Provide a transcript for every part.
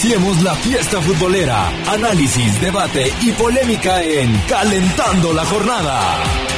Iniciemos la fiesta futbolera. Análisis, debate y polémica en Calentando la Jornada.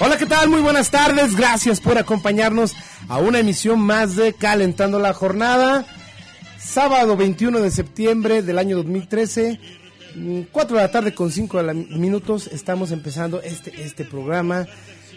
Hola, ¿qué tal? Muy buenas tardes. Gracias por acompañarnos a una emisión más de Calentando la Jornada. Sábado 21 de septiembre del año 2013, 4 de la tarde con 5 minutos, estamos empezando este, este programa.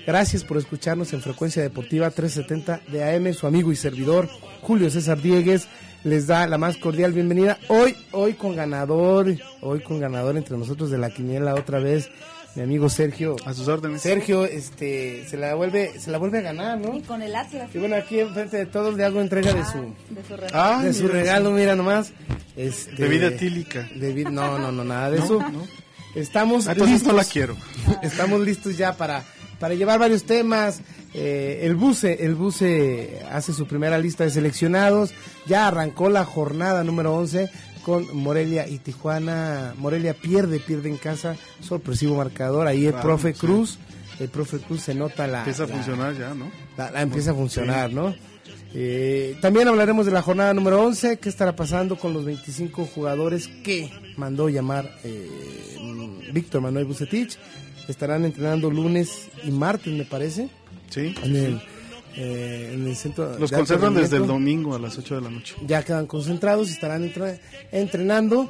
Gracias por escucharnos en Frecuencia Deportiva 370 de AM. Su amigo y servidor Julio César Diegues les da la más cordial bienvenida. Hoy, hoy con ganador, hoy con ganador entre nosotros de la quiniela otra vez mi amigo Sergio. A sus órdenes. Sergio, este, se la vuelve, se la vuelve a ganar, ¿no? Y con el Atlas. Y bueno, aquí enfrente de todos le hago entrega de su, De su regalo. Ah, de su mira, regalo, mira nomás. Este, Bebida etílica. no, no, no, nada de No, eso. no. Estamos Ah, Entonces no la quiero. estamos listos ya para, para llevar varios temas. Eh, el buce, el buce hace su primera lista de seleccionados. Ya arrancó la jornada número 11 con Morelia y Tijuana. Morelia pierde, pierde en casa. Sorpresivo marcador. Ahí el Claro, profe sí. Cruz. El profe Cruz se nota la. Empieza a la- funcionar ya, ¿no? la, la empieza a funcionar, ¿no? Eh, también hablaremos de la jornada número 11, qué estará pasando con los 25 jugadores que mandó llamar eh, Víctor Manuel Bucetich. Estarán entrenando lunes y martes, me parece, Sí. en el, eh, en el centro. Los conservan desde el domingo a las 8 de la noche. Ya quedan concentrados y estarán entre- entrenando.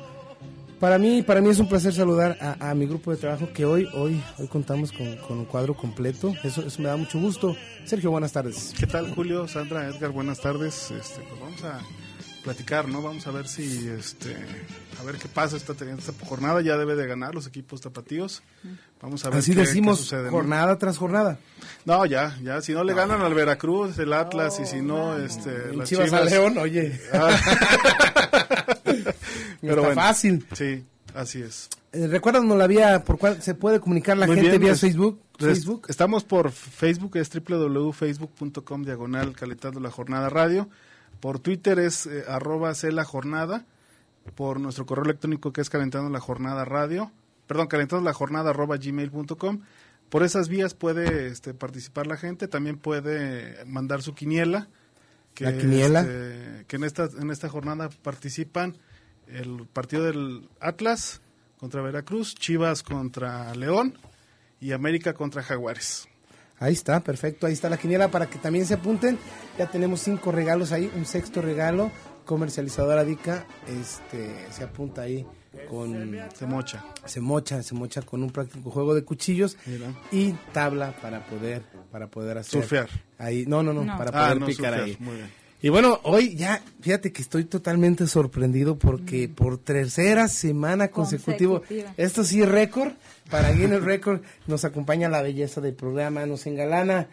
Para mí, para mí es un placer saludar a, a mi grupo de trabajo que hoy, hoy, hoy contamos con, con un cuadro completo. Eso, eso me da mucho gusto. Sergio, buenas tardes. ¿Qué tal, Julio, Sandra, Edgar? Buenas tardes. Este, pues vamos a platicar, ¿no? Vamos a ver si, este, a ver qué pasa esta, esta jornada. Ya debe de ganar los equipos tapatíos. Vamos a ver Así qué, decimos qué sucede, ¿no? jornada tras jornada. No, ya, ya. Si no le ganan al Veracruz, el Atlas, y si no, este, En las Chivas, Chivas. a León, oye. Pero Está bueno. fácil. Sí, así es. Eh, Recuérdanos la vía por cuál se puede comunicar la Muy gente bien, vía pues, Facebook. pues, Facebook. Estamos por Facebook, es www.facebook.com diagonal calentando la jornada radio. Por Twitter es eh, arroba C la jornada. Por nuestro correo electrónico que es calentando la jornada radio. Perdón, calentando la jornada arroba gmail.com. Por esas vías puede este, participar la gente. También puede mandar su quiniela. Que, La quiniela. este, que en esta, en esta jornada participan el partido del Atlas contra Veracruz, Chivas contra León y América contra Jaguares. Ahí está, perfecto. Ahí está la quiniela para que también se apunten. Ya tenemos cinco regalos ahí, un sexto regalo. Comercializadora Dica este, se apunta ahí con Se mocha. se mocha, se mocha con un práctico juego de cuchillos Mira. y tabla para poder para poder hacer Surfear. ahí no no no, No. para Ah, poder no, picar surfear, ahí muy bien. Y bueno hoy ya fíjate que estoy totalmente sorprendido porque por tercera semana consecutiva Consecutiva. esto sí es récord para Guinness Record nos acompaña la belleza del programa nos engalana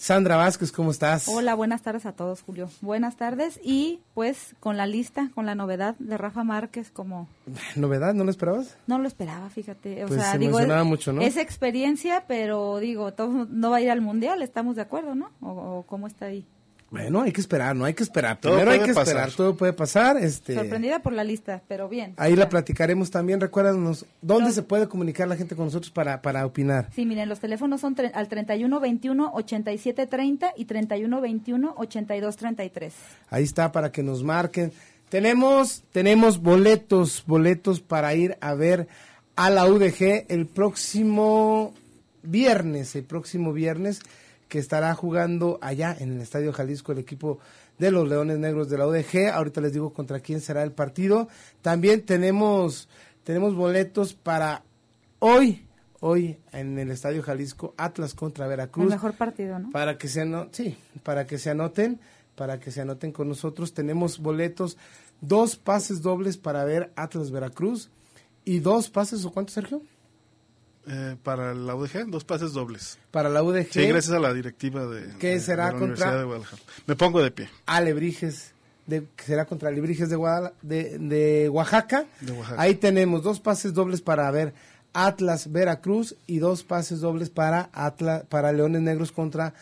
Sandra Vázquez, ¿cómo estás? Hola, buenas tardes a todos, Julio. Buenas tardes y pues con la lista, con la novedad de Rafa Márquez como... ¿Novedad? ¿No lo esperabas? No lo esperaba, fíjate. O Pues sea, se digo, es, mucho, ¿no? es experiencia, pero digo, todo no va a ir al Mundial, estamos de acuerdo, ¿no? ¿O, o cómo está ahí? Bueno, hay que esperar, no hay que esperar. Todo Primero hay puede que esperar, pasar. todo puede pasar. Este, Sorprendida por la lista, pero bien. ahí la platicaremos también. Recuérdanos, ¿dónde Los- se puede comunicar la gente con nosotros para, para opinar? Sí, miren, los teléfonos son tre- al 31 21 87 30 y 31 21 82 33. Ahí está para que nos marquen. Tenemos, tenemos boletos, boletos para ir a ver a la UDG el próximo viernes, el próximo viernes que estará jugando allá en el Estadio Jalisco el equipo de los Leones Negros de la UDG. Ahorita les digo contra quién será el partido. También tenemos, tenemos boletos para hoy, hoy en el Estadio Jalisco, Atlas contra Veracruz El mejor partido, ¿no? para que se sí, para que se anoten, para que se anoten con nosotros. Tenemos boletos, dos pases dobles para ver Atlas Veracruz y dos pases, ¿o cuánto, Sergio? Eh, para la UDG, dos pases dobles. Para la UDG, Sí, gracias a la directiva de, ¿Qué de- será de la contra? Universidad de Guadalajara. Me pongo de pie. Alebrijes, de, que será contra Alebrijes de, Guadala- de, de Oaxaca. De Oaxaca. Ahí tenemos dos pases dobles para ver Atlas Veracruz y dos pases dobles para Atlas, para Leones Negros contra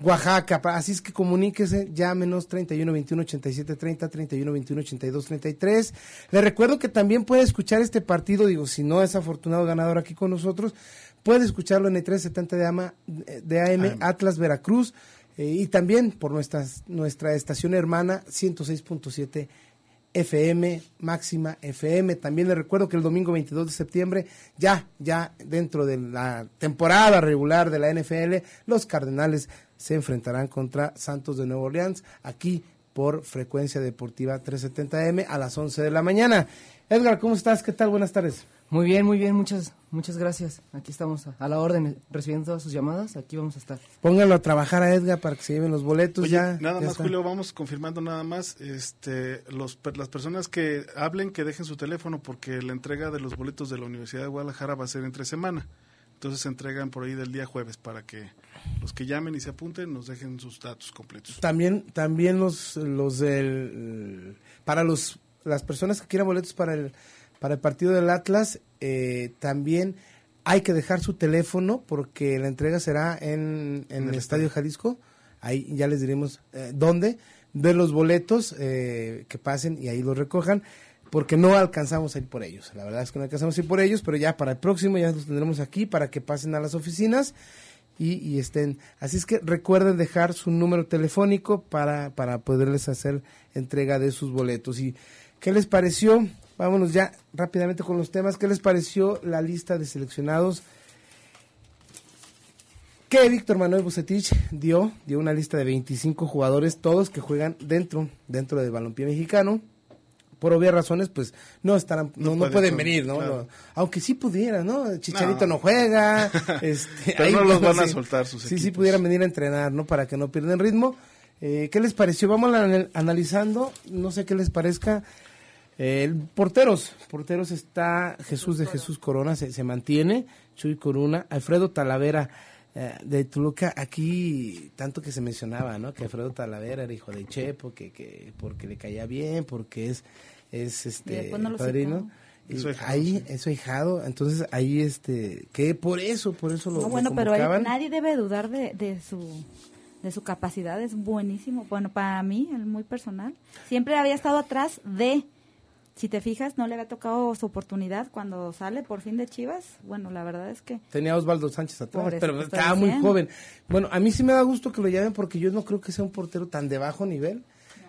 Oaxaca. Así es que comuníquese, llámenos 31 21 87 30, 31 21 82 33. Le recuerdo que también puede escuchar este partido, digo, si no es afortunado ganador aquí con nosotros, puede escucharlo en el 370 de, AMA, de AM, Atlas Veracruz eh, y también por nuestra, nuestra estación hermana 106.7 FM, máxima FM. También le recuerdo que el domingo 22 de septiembre, ya, ya dentro de la temporada regular de la NFL, los Cardenales se enfrentarán contra Santos de Nueva Orleans, aquí por frecuencia deportiva 370M a las 11 de la mañana. Edgar, ¿cómo estás? ¿Qué tal? Buenas tardes. Muy bien, muy bien, muchas, muchas gracias. Aquí estamos a, a la orden, recibiendo todas sus llamadas, aquí vamos a estar. Pónganlo a trabajar a Edgar para que se lleven los boletos Oye, ya. nada ya más, está. Julio, vamos confirmando nada más. Este, los, per- las personas que hablen, que dejen su teléfono, porque la entrega de los boletos de la Universidad de Guadalajara va a ser entre semana. Entonces se entregan por ahí del día jueves para que los que llamen y se apunten nos dejen sus datos completos. También, también los, los del, para los, las personas que quieran boletos para el, para el partido del Atlas, eh, también hay que dejar su teléfono porque la entrega será en, en el Estadio Jalisco. Ahí ya les diremos eh, dónde, de los boletos eh, que pasen y ahí los recojan, porque no alcanzamos a ir por ellos. La verdad es que no alcanzamos a ir por ellos, pero ya para el próximo ya los tendremos aquí para que pasen a las oficinas y, estén. Así es que recuerden dejar su número telefónico para, para poderles hacer entrega de sus boletos. ¿Y qué les pareció? Vámonos ya rápidamente con los temas. ¿Qué les pareció la lista de seleccionados que Víctor Manuel Bucetich dio? Dio una lista de 25 jugadores, todos que juegan dentro, dentro del balompié mexicano. Por obvias razones, pues no estarán, no, No no puede pueden venir, ¿no? claro. Aunque sí pudieran, ¿no? Chicharito no, No. juega, este, Pero ahí, no los van a soltar sus Sí, sí pudieran venir a entrenar, ¿no? Para que no pierdan ritmo. Eh, ¿Qué les pareció? Vamos analizando, no sé qué les parezca. Eh, el porteros, porteros está Jesús de Jesús Corona, se, se mantiene, Chuy Corona, Alfredo Talavera eh, de Toluca, aquí tanto que se mencionaba, ¿no? Que Alfredo Talavera era hijo de Chepo, que, que porque le caía bien, porque es, es este no lo padrino. Y ahí, sí. es su ahijado, entonces ahí este, que por eso, por eso lo, No, lo bueno, pero nadie debe dudar de, de su de su capacidad, es buenísimo. Bueno, para mí, el muy personal. Siempre había estado atrás de, si te fijas, no le había tocado su oportunidad cuando sale por fin de Chivas. Bueno, la verdad es que Tenía a Osvaldo Sánchez atrás, eso pero estaba muy joven. Bueno, a mí sí me da gusto que lo llamen porque yo no creo que sea un portero tan de bajo nivel.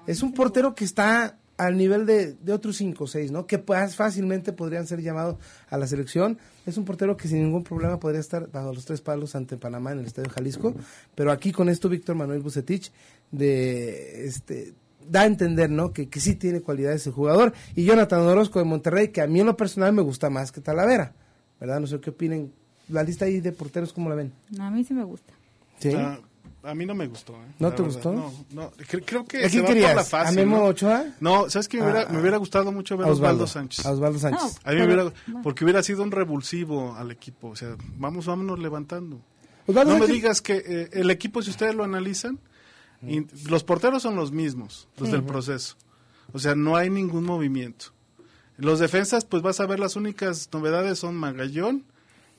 es un portero que está al nivel de, de otros cinco o seis, ¿no? Que pues, fácilmente podrían ser llamados a la selección. Es un portero que sin ningún problema podría estar bajo los tres palos ante Panamá en el Estadio Jalisco. Pero aquí con esto Víctor Manuel Bucetich de este da a entender, ¿no? Que, que sí tiene cualidades el jugador. Y Jonathan Orozco de Monterrey, que a mí en lo personal me gusta más que Talavera, ¿verdad? No sé qué opinen. La lista ahí de porteros, ¿cómo la ven? a mí sí me gusta. ¿Sí? Ah, a mí no me gustó. ¿eh? ¿No La te verdad, gustó? No, no. Cre- creo que ¿A se quién va por querías? la fácil. ¿A Memo ¿no? Ochoa? No, ¿sabes qué? Me hubiera, Ah, me hubiera gustado mucho ver A Osvaldo Sánchez. A Osvaldo Sánchez. A mí me Pero- hubiera, porque hubiera sido un revulsivo al equipo. O sea, vamos, vámonos levantando. Osvaldo no me digas que eh, el equipo, si ustedes lo analizan, y los porteros son los mismos desde el proceso. O sea, no hay ningún movimiento. Los defensas, pues vas a ver las únicas novedades son Magallón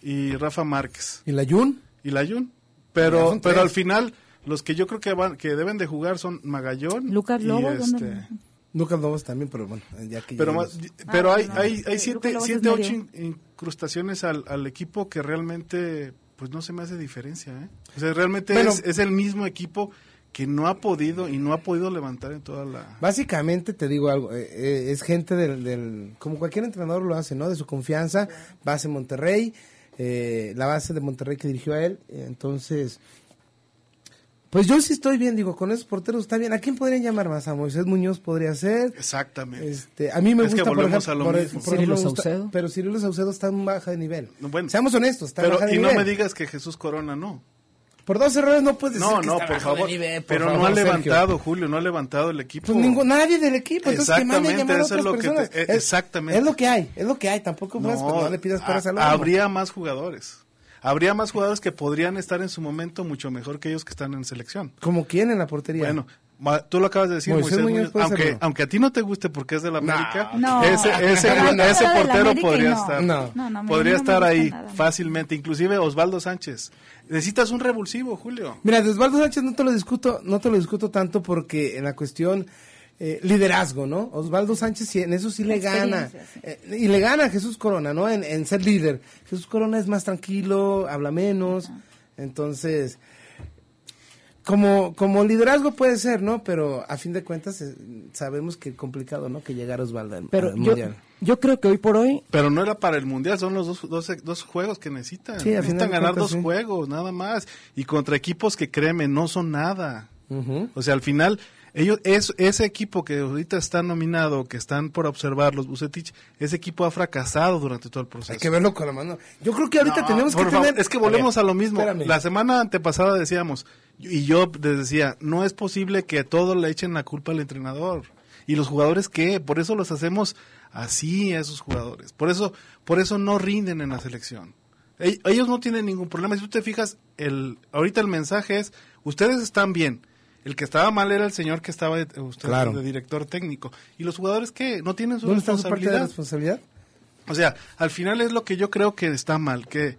y Rafa Márquez ¿Y la Jun? y Layun. Ya Pero, pero al final, los que yo creo que van, que deben de jugar son Magallón. Lucas y Lobo, este, ¿dónde? Lucas Lobos también, pero bueno, ya que pero, más- pero Ah, hay, no, hay, hay siete, Lobos siete ocho incrustaciones al, al equipo que realmente, pues no se me hace diferencia, ¿eh? O sea, realmente Bueno. es, es el mismo equipo que no ha podido y no ha podido levantar en toda la... Básicamente te digo algo, eh, eh, es gente del, del, como cualquier entrenador lo hace, ¿no? De su confianza, base Monterrey, eh, la base de Monterrey que dirigió a él, entonces, pues yo sí estoy bien, digo, con esos porteros está bien. ¿A quién podrían llamar más? A Moisés Muñoz podría ser. Exactamente. Este, a mí me Es que gusta, por ejemplo, a lo por- mismo. por Cirilo ejemplo, me gusta- Saucedo. pero Cirilo Saucedo está en baja de nivel. No, bueno. Seamos honestos, está Pero, baja de y no nivel. me digas que Jesús Corona no. Por dos errores no puedes decir No, que no, está por favor. nivel, por pero favor, no ha Sergio. levantado, Julio, no ha levantado el equipo. Pues ningún, nadie del equipo, entonces que Exactamente, llamar a eso es lo que te- eh, Es- exactamente. Es lo que hay, es lo que hay, tampoco puedes, pues, no le pidas para salud. Habría más jugadores. Habría más jugadores que podrían estar en su momento mucho mejor que ellos que están en selección. Como quién en la portería. Bueno, tú lo acabas de decir, Moisés Moisés, Muñoz Muñoz, puede aunque, aunque a ti no te guste porque es de la América, No. ese, ese, no, ese portero podría no. estar, No. No, no, a mí podría estar ahí nada. fácilmente. Inclusive Osvaldo Sánchez. Necesitas un revulsivo, Julio. Mira, de Osvaldo Sánchez no te lo discuto, no te lo discuto tanto porque en la cuestión eh, liderazgo, ¿no? Osvaldo Sánchez sí, en eso sí le gana. Sí. Eh, y le gana a Jesús Corona, ¿no? En, en ser líder. Jesús Corona es más tranquilo, habla menos. Entonces, como, como liderazgo puede ser, ¿no? Pero a fin de cuentas eh, sabemos que es complicado, ¿no? Que llegar Osvaldo al, Pero al yo, Mundial. yo creo que hoy por hoy Pero no era para el mundial, son los dos, dos, dos juegos que necesitan. Sí, necesitan ganar cuentas, dos sí. juegos, nada más. Y contra equipos que créeme, no son nada. O sea, al final, ellos, es, ese equipo que ahorita está nominado, que están por observar los Bucetich, ese equipo ha fracasado durante todo el proceso. Hay que verlo con la mano. Yo creo que ahorita No, tenemos que favor, tener... Es que volvemos a, ver, lo mismo. espérame. La semana antepasada decíamos, y yo les decía, no es posible que todo le echen la culpa al entrenador. ¿Y los jugadores qué? Por eso los hacemos así a esos jugadores. Por eso, por eso no rinden en la selección. Ell- Ellos no tienen ningún problema. Si tú te fijas, el, ahorita el mensaje es, ustedes están bien. El que estaba mal era el señor que estaba de, usted, Claro. de director técnico. ¿Y los jugadores qué? ¿No tienen su ¿Dónde está su parte de responsabilidad? responsabilidad? O sea, al final es lo que yo creo que está mal, que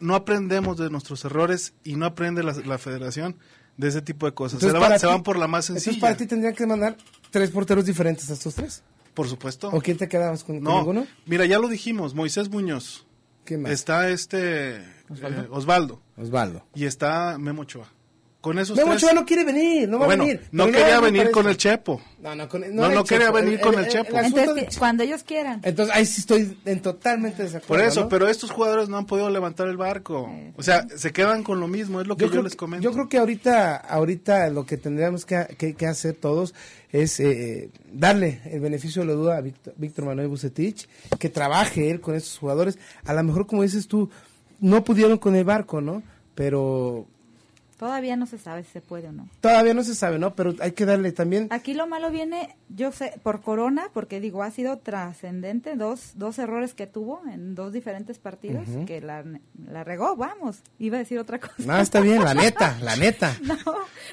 no aprendemos de nuestros errores y no aprende la, la federación de ese tipo de cosas. Entonces, se, van, para se ti- van por la más Entonces sencilla. para ti tendrían que mandar tres porteros diferentes a estos tres. Por supuesto. ¿O quién te quedabas con, con No, ninguno? mira, ya lo dijimos, Moisés Muñoz, ¿Quién más? está este eh, Osvaldo Osvaldo. y está Memo Ochoa. Con esos Memo tres... No quiere venir, no va bueno, a venir. no Pero quería venir parece- con el Chepo. No, no, con, No, no el quería Chepo, venir el- con el- el Chepo. asunto Entonces, de- cuando ellos quieran. Entonces, ahí sí estoy en totalmente desacuerdo. Por eso, ¿no? pero estos jugadores no han podido levantar el barco. O sea, se quedan con lo mismo, es lo que yo, creo les comento. yo creo que ahorita, ahorita lo que tendríamos que, que- que hacer todos es eh, darle el beneficio de la duda a Víctor, Víctor Manuel Bucetich, que trabaje él con estos jugadores. A lo mejor, como dices tú, no pudieron con el barco, ¿no? Pero Todavía no se sabe si se puede o no. todavía no se sabe, ¿no? Pero hay que darle también... Aquí lo malo viene, yo sé, por Corona, porque digo, ha sido trascendente, dos, dos errores que tuvo en dos diferentes partidos, que la, la regó, vamos, iba a decir otra cosa. No, está bien, la neta, la neta. no,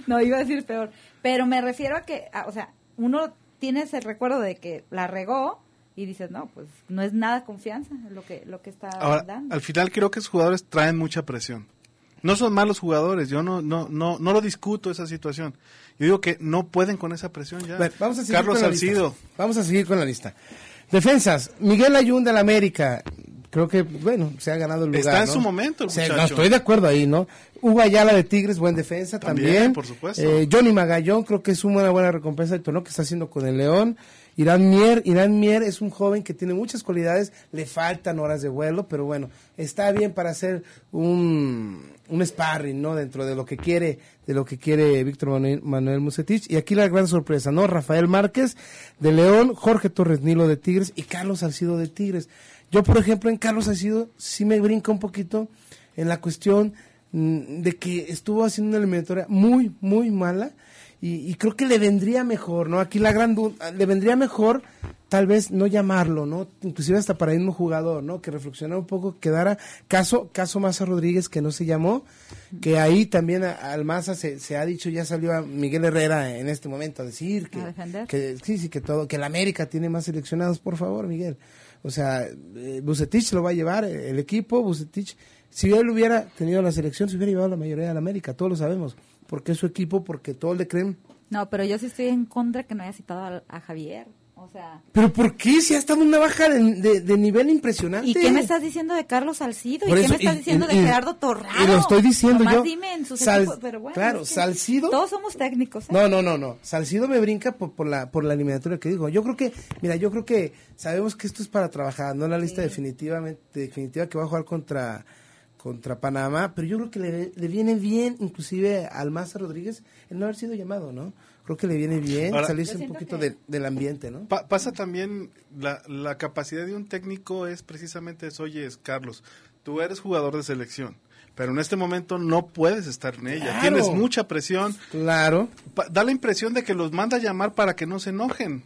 no, iba a decir peor. Pero me refiero a que, a- o sea, uno tiene ese recuerdo de que la regó y dices, no, pues no es nada confianza lo que, lo que está Ahora, dando. al final creo que esos jugadores traen mucha presión. No son malos jugadores, yo no, no, no, no lo discuto esa situación. Yo digo que no pueden con esa presión ya. Vamos a seguir Carlos con la Salcido. lista. Vamos a seguir con la lista. Defensas, Miguel Ayun del América. Creo que, bueno, se ha ganado el lugar. Está en ¿no? su momento el no, estoy de acuerdo ahí, ¿no? Hugo Ayala de Tigres, buen defensa también. También, por supuesto. Eh, Johnny Magallón, creo que es una buena recompensa del torneo que está haciendo con el León. Irán Mier, Mier es un joven que tiene muchas cualidades, le faltan horas de vuelo, pero bueno, está bien para hacer un, un sparring, ¿no? Dentro de lo que quiere, de lo que quiere Víctor Manuel, Manuel Musetich. Y aquí la gran sorpresa, ¿no? Rafael Márquez de León, Jorge Torres Nilo de Tigres y Carlos Salcido de Tigres. Yo, por ejemplo, en Carlos Salcido sí me brinca un poquito en la cuestión mm, de que estuvo haciendo una eliminatoria muy, muy mala y, y creo que le vendría mejor, ¿no? Aquí la gran du- le vendría mejor tal vez no llamarlo, ¿no? Inclusive hasta para el mismo jugador, ¿no? Que reflexionara un poco, quedara caso caso Maza Rodríguez que no se llamó, que ahí también al Maza se, se ha dicho, ya salió a Miguel Herrera en este momento a decir que, A que sí, sí, que todo, que el América tiene más seleccionados, por favor, Miguel. O sea, eh, Bucetich lo va a llevar, eh, el equipo, Bucetich, si él hubiera tenido la selección, se hubiera llevado la mayoría del América, todos lo sabemos, porque es su equipo, porque todos le creen. No, pero yo sí estoy en contra que no haya citado a, a Javier. O sea, Pero ¿por qué? Si ha estado en una baja de, de- de nivel impresionante. ¿y qué me estás diciendo de Carlos Salcido? ¿Y Por qué eso, me estás y- diciendo y- de y- Gerardo Torrado? y lo estoy diciendo Nomás yo. dime en sus Sal- equipos, pero bueno, claro, es que Salcido- Todos somos técnicos. ¿eh? No, no, no, no. Salcido me brinca por, por la por la eliminatoria que digo. Yo creo que, mira, yo creo que sabemos que esto es para trabajar, no la lista definitivamente definitiva que va a jugar contra contra Panamá, pero yo creo que le, le viene bien, inclusive al Maza Rodríguez, el no haber sido llamado, ¿no? Creo que le viene bien Ahora- salirse un poquito que- de- del ambiente, ¿no? Pa- pasa también, la, la capacidad de un técnico es precisamente eso, oye, es, Carlos, tú eres jugador de selección, pero en este momento no puedes estar en ella, Claro. tienes mucha presión, Claro. Pa- da la impresión de que los manda a llamar para que no se enojen.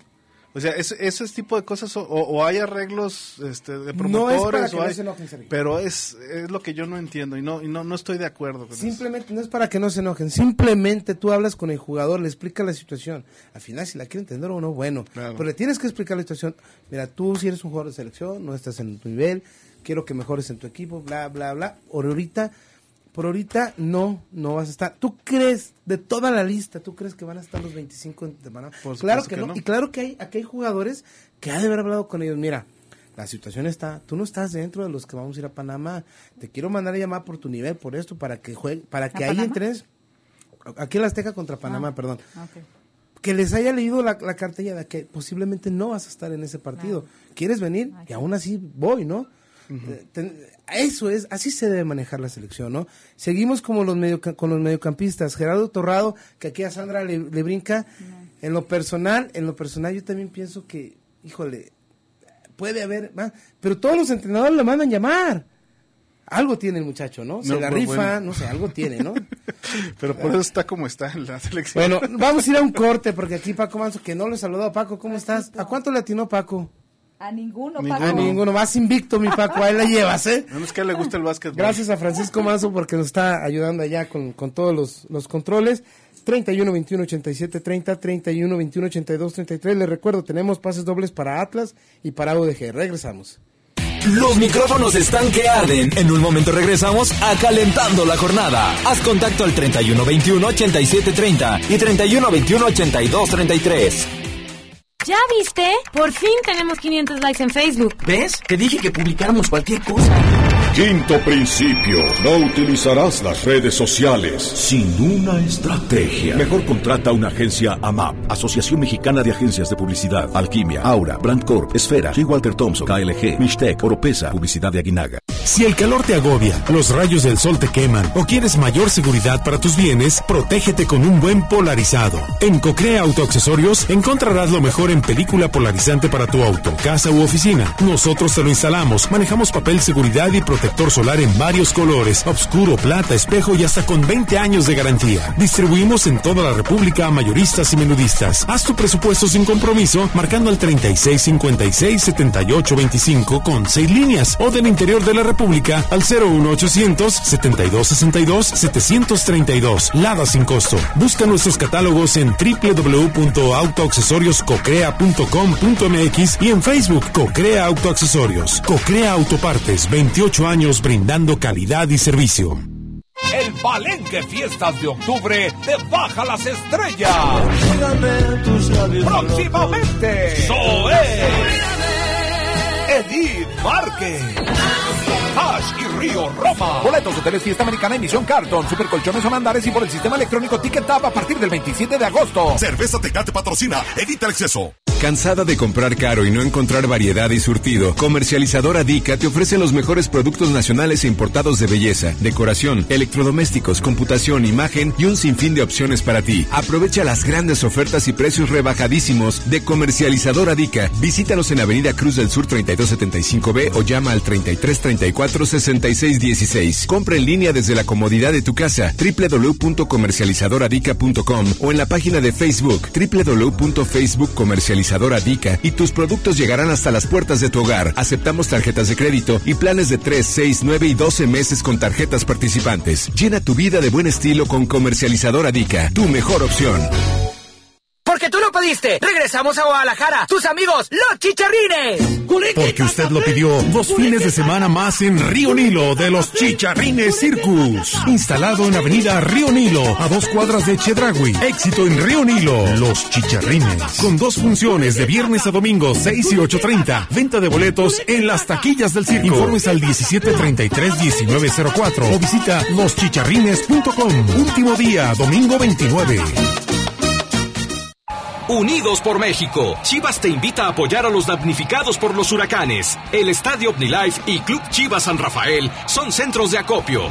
O sea, es- ese tipo de cosas, o, o hay arreglos este, de No es promotores, para que o no se enojen, pero es, es lo que yo no entiendo y no y no, no estoy de acuerdo con eso. Simplemente, no es para que no se enojen, simplemente tú hablas con el jugador, le explicas la situación. Al final, si la quiere entender o no, bueno. Claro. Pero le tienes que explicar la situación. Mira, tú si eres un jugador de selección, no estás en tu nivel, quiero que mejores en tu equipo, bla, bla, bla. Ahorita, por ahorita no, no vas a estar. ¿Tú crees, de toda la lista, tú crees que van a estar los 25 de Panamá? Por Claro supuesto que, que no. no. Y claro que hay, aquí hay jugadores que ha de haber hablado con ellos. Mira, la situación está, tú no estás dentro de los que vamos a ir a Panamá. Te quiero mandar a llamar por tu nivel, por esto, para que juegue, para que ahí entres. Aquí en la Azteca contra Panamá, Ah. perdón. Que les haya leído la, la cartilla de que posiblemente no vas a estar en ese partido. ¿Quieres venir? Ay, Y aún así voy, ¿no? Eh, eso es, así se debe manejar la selección, ¿no? Seguimos como los medio, con los mediocampistas. Gerardo Torrado, que aquí a Sandra le, le brinca. En lo personal, en lo personal yo también pienso que, híjole, puede haber más, pero todos los entrenadores le mandan llamar. Algo tiene el muchacho, ¿no? Se No, la pues, rifa, bueno. no sé, algo tiene, ¿no? Pero por eso está como está en la selección. Bueno, vamos a ir a un corte porque aquí Paco Manso, que no lo he saludado. Paco, ¿cómo estás? ¿A cuánto le atinó Paco? A ninguno. Paco. A ninguno, más invicto mi Paco, ahí la llevas, ¿eh? no es que le gusta el básquetbol. Gracias a Francisco Manso porque nos está ayudando allá con, con todos los, los controles. 31 21 87 30, 31 21 82 33. Les recuerdo, tenemos pases dobles para Atlas y para UDG. Regresamos. Los micrófonos están que arden. En un momento regresamos a Calentando la Jornada. Haz contacto al 31 21 87 30 y 31 21 82 33. ¿Ya viste? Por fin tenemos 500 likes en Facebook. ¿Ves? Te dije que publicáramos cualquier cosa. Quinto principio, no utilizarás las redes sociales sin una estrategia. Mejor contrata una agencia AMAP, Asociación Mexicana de Agencias de Publicidad, Alquimia, Aura, Brandcorp, Esfera, G. Walter Thompson, KLG, Mishtec, Oropesa, Publicidad de Aguinaga. Si el calor te agobia, los rayos del sol te queman o quieres mayor seguridad para tus bienes, protégete con un buen polarizado. En Cocrea Autoaccesorios encontrarás lo mejor en película polarizante para tu auto, casa u oficina. Nosotros te lo instalamos, manejamos papel seguridad y protector solar en varios colores, oscuro, plata, espejo y hasta con 20 años de garantía. Distribuimos en toda la República a mayoristas y menudistas. Haz tu presupuesto sin compromiso marcando al 3656-7825 con 6 líneas o del interior de la República al 01800 7262 732. Lada sin costo. Busca nuestros catálogos en www.autoaccesorioscocrea.com.mx y en Facebook Cocrea Autoaccesorios. Cocrea Autopartes, 28 años brindando calidad y servicio. El Palenque Fiestas de Octubre te baja las estrellas. Próximamente, Zoé, Edith Márquez, Río Roma. Boletos hoteles Fiesta Americana Emisión Carton, Supercolchones son Andares y por el sistema electrónico Ticket Tab a partir del 27 de agosto. Cerveza Tecate patrocina, evita el exceso. ¿Cansada de comprar caro y no encontrar variedad y surtido? Comercializadora Dica te ofrece los mejores productos nacionales e importados de belleza, decoración, electrodomésticos, computación, imagen y un sinfín de opciones para ti. Aprovecha las grandes ofertas y precios rebajadísimos de Comercializadora Dica. Visítanos en Avenida Cruz del Sur 3275B o llama al 3334 6616. Compra en línea desde la comodidad de tu casa www.comercializadoradica.com o en la página de Facebook www.facebookcomercializadoradica y tus productos llegarán hasta las puertas de tu hogar. Aceptamos tarjetas de crédito y planes de 3, 6, 9 y 12 meses con tarjetas participantes. Llena tu vida de buen estilo con Comercializadora Dica, tu mejor opción. Porque tú lo pediste. Regresamos a Guadalajara. Tus amigos, los chicharrines. Porque usted lo pidió. Dos fines de semana más en Río Nilo de los Chicharrines Circus. Instalado en Avenida Río Nilo, a dos cuadras de Chedragui. Éxito en Río Nilo. Los Chicharrines. Con dos funciones de viernes a domingo, 6 y 8.30. Venta de boletos en las taquillas del circo. Informes al 1733-1904 o visita loschicharrines.com. Último día, domingo 29. Unidos por México, Chivas te invita a apoyar a los damnificados por los huracanes. El Estadio OmniLife y Club Chivas San Rafael son centros de acopio.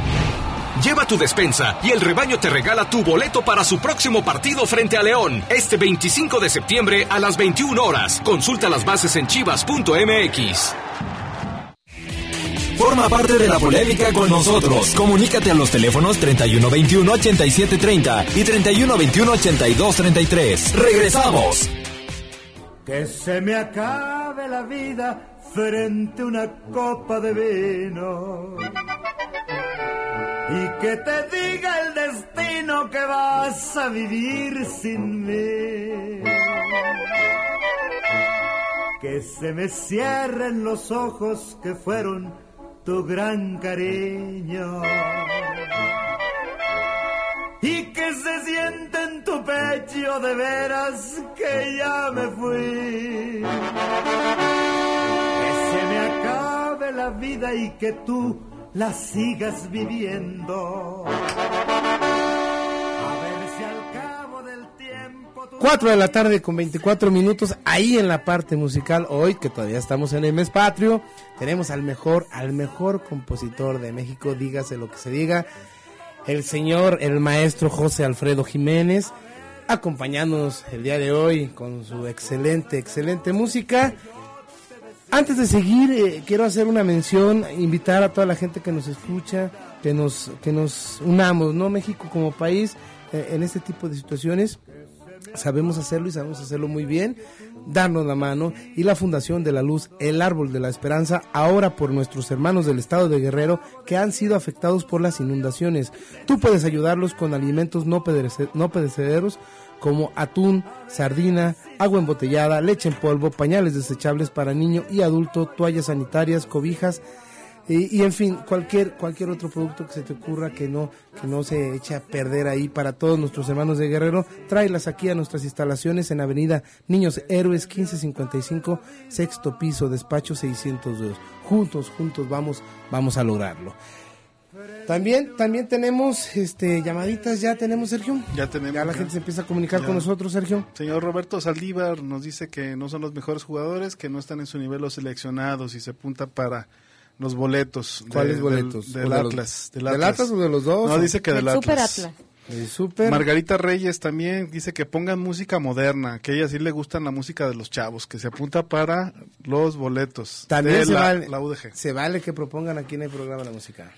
Lleva tu despensa y el rebaño te regala tu boleto para su próximo partido frente a León, este 25 de septiembre a las 21 horas. Consulta las bases en chivas.mx. Forma parte de la polémica con nosotros. Comunícate a los teléfonos 3121-8730 y 3121-8233. ¡Regresamos! Que se me acabe la vida frente a una copa de vino. Y que te diga el destino que vas a vivir sin mí. Que se me cierren los ojos que fueron tu gran cariño. Y que se siente en tu pecho de veras que ya me fui. Que se me acabe la vida y que tú la sigas viviendo. 4 de la tarde con 24 minutos, ahí en la parte musical, hoy que todavía estamos en el mes patrio, tenemos al mejor, al mejor compositor de México, dígase lo que se diga, el señor, el maestro José Alfredo Jiménez, acompañándonos el día de hoy con su excelente, excelente música. Antes de seguir, eh, quiero hacer una mención, invitar a toda la gente que nos escucha, que nos, que nos unamos, ¿no? México como país eh, en este tipo de situaciones sabemos hacerlo y sabemos hacerlo muy bien, darnos la mano y la Fundación de la Luz, el Árbol de la Esperanza, ahora por nuestros hermanos del estado de Guerrero que han sido afectados por las inundaciones. Tú puedes ayudarlos con alimentos no, perecederos como atún, sardina, agua embotellada, leche en polvo, pañales desechables para niño y adulto, toallas sanitarias, cobijas, y, en fin, cualquier, cualquier otro producto que se te ocurra que no, que no se eche a perder ahí para todos nuestros hermanos de Guerrero, tráelas aquí a nuestras instalaciones en Avenida Niños Héroes 1555, sexto piso, despacho 602. Juntos, juntos vamos, vamos a lograrlo. También, también tenemos este llamaditas, ya tenemos Sergio. Ya tenemos. Ya la gente se empieza a comunicar con nosotros, Sergio. Señor Roberto Saldívar nos dice que no son los mejores jugadores, que no están en su nivel los seleccionados y se apunta para los boletos. ¿Cuáles boletos? Del, Atlas, del, Atlas. o de los dos? No, dice que del, Atlas. Super Atlas. Super. Margarita Reyes también dice que pongan música moderna, que a ella sí le gustan la música de los chavos, que se apunta para los boletos. También se, la, vale, la UDG. se vale que propongan aquí en el programa la música.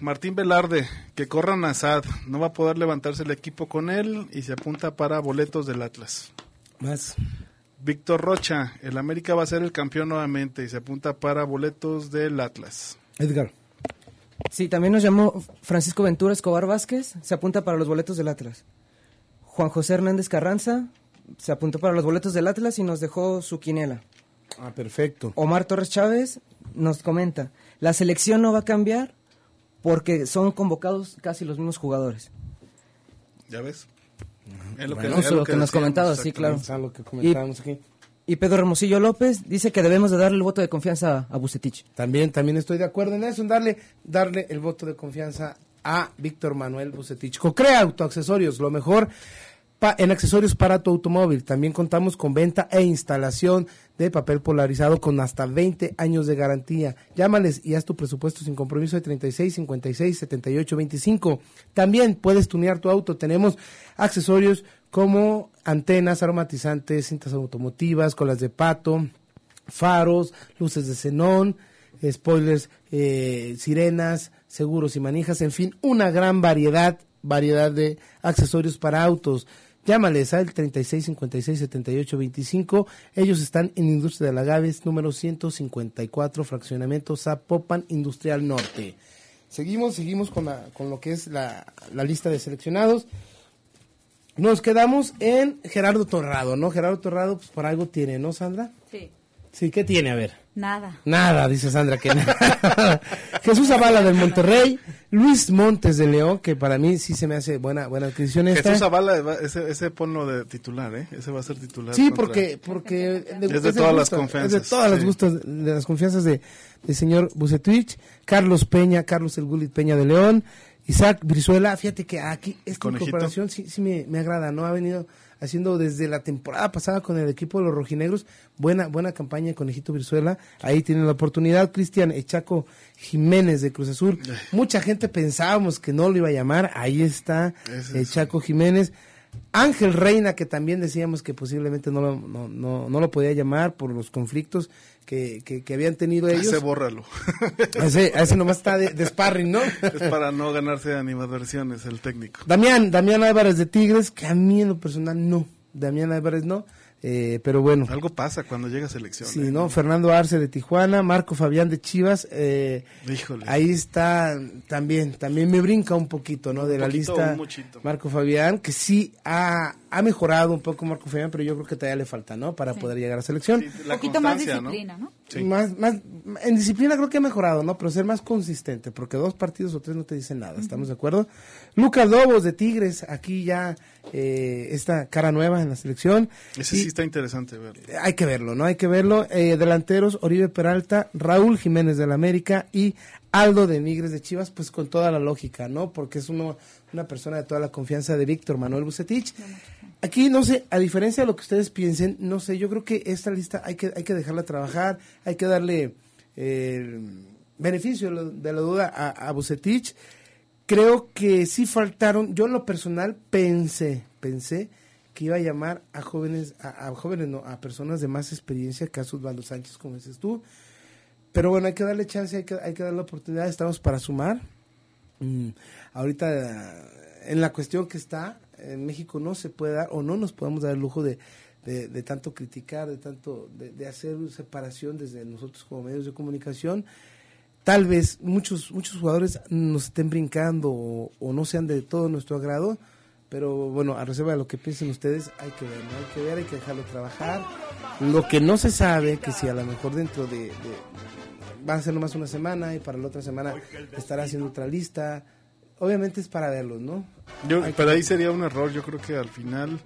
Martín Velarde, que corran a Sad, no va a poder levantarse el equipo con él y se apunta para boletos del Atlas. Más. Víctor Rocha, el América va a ser el campeón nuevamente y se apunta para boletos del Atlas. Edgar. Sí, también nos llamó Francisco Ventura Escobar Vázquez, se apunta para los boletos del Atlas. Juan José Hernández Carranza se apuntó para los boletos del Atlas y nos dejó su quinela. Ah, perfecto. Omar Torres Chávez nos comenta, la selección no va a cambiar porque son convocados casi los mismos jugadores. ¿Ya ves? Es lo que, lo que, nos comentaba, sí, claro. lo que comentábamos y, aquí. Y Pedro Hermosillo López dice que debemos de darle el voto de confianza a Bucetich. También, también estoy de acuerdo en eso, en darle, darle el voto de confianza a Víctor Manuel Bucetich. Cocrea Autoaccesorios, lo mejor en accesorios para tu automóvil. También contamos con venta e instalación de papel polarizado con hasta 20 años de garantía. Llámales y haz tu presupuesto sin compromiso de 36 56 78 25. También puedes tunear tu auto. Tenemos accesorios como antenas aromatizantes, cintas automotivas, colas de pato, faros, luces de xenón, spoilers, eh, sirenas, seguros y manijas, en fin, una gran variedad, variedad de accesorios para autos. Llámales al 36 56 78 25. Ellos están en Industria de la Gaves, número 154, fraccionamiento Zapopan Industrial Norte. Seguimos, seguimos con, la, con lo que es la, la lista de seleccionados. Nos quedamos en Gerardo Torrado, ¿no? Gerardo Torrado, pues por algo tiene, ¿no, Sandra? Sí. Sí, ¿qué tiene? A ver. Nada. Nada, dice Sandra que nada. Jesús Zavala del Monterrey, Luis Montes de León, que para mí sí se me hace buena buena adquisición esta. Jesús Zavala, va- ese, ese ponlo de titular, ¿eh? Ese va a ser titular. Sí, contra- porque porque Es de todas las confianzas, Es de todas las gustos, de las confianzas de del señor Bucetich, Carlos Peña, Carlos El Gulit Peña de León, Isaac Brizuela, fíjate que aquí esta Conejito. incorporación sí, sí me, me agrada, ¿no? Ha venido haciendo desde la temporada pasada con el equipo de los rojinegros, buena, buena campaña Conejito Brizuela, ahí tiene la oportunidad, Cristian Echaco Jiménez de Cruz Azul, mucha gente pensábamos que no lo iba a llamar, ahí está Echaco Jiménez, Ángel Reina, que también decíamos que posiblemente no lo, no, no, no lo podía llamar por los conflictos que, que, que habían tenido ellos. Ese bórralo. Ese, ese nomás está de, de sparring, ¿no? es para no ganarse animadversiones el técnico. Damián, Damián Álvarez de Tigres, que a mí en lo personal no. Damián Álvarez no. Eh, pero bueno. Algo pasa cuando llega a selección. Sí, ¿eh? ¿no? Fernando Arce de Tijuana, Marco Fabián de Chivas, eh, Híjole. ahí está también, también me brinca un poquito, ¿no? De la lista, un. Marco Fabián, que sí ha, ha mejorado un poco Marco Fabián, pero yo creo que todavía le falta, ¿no? Para poder llegar a selección. Un poquito más disciplina, ¿no? Más, más, en disciplina creo que ha mejorado, ¿no? Pero ser más consistente, porque dos partidos o tres no te dicen nada, ¿estamos de acuerdo? Lucas Lobos de Tigres, aquí ya eh, esta cara nueva en la selección. Ese Y- sí está interesante verlo. hay que verlo, ¿no? Hay que verlo. Eh, delanteros, Oribe Peralta, Raúl Jiménez de la América y Aldo de Nigres de Chivas, pues con toda la lógica, ¿no? Porque es uno, una persona de toda la confianza de Víctor Manuel Bucetich. Aquí, no sé, a diferencia de lo que ustedes piensen, no sé, yo creo que esta lista hay que, hay que dejarla trabajar, hay que darle eh, beneficio de la- duda a, a Bucetich. Creo que sí faltaron, yo en lo personal pensé, pensé que iba a llamar a jóvenes, a, a jóvenes no, a personas de más experiencia que a Osvaldo Sánchez, como dices tú. Pero bueno, hay que darle chance, hay que, hay que darle la oportunidad, estamos para sumar. Mm, ahorita, eh, en la cuestión que está, en México no se puede dar, o no nos podemos dar el lujo de, de, tanto criticar, de tanto, de, de hacer separación desde nosotros como medios de comunicación. Tal vez muchos, muchos jugadores nos estén brincando o, no sean de todo nuestro agrado, pero bueno, a reserva de lo que piensen ustedes, hay que ver, hay que ver, hay que dejarlo trabajar. Lo que no se sabe, que si a lo mejor dentro de, de- va a ser nomás una semana y para la otra semana estará haciendo otra lista, obviamente es para verlos, ¿no? Yo, Hay que- pero ahí sería un error. Yo creo que al final,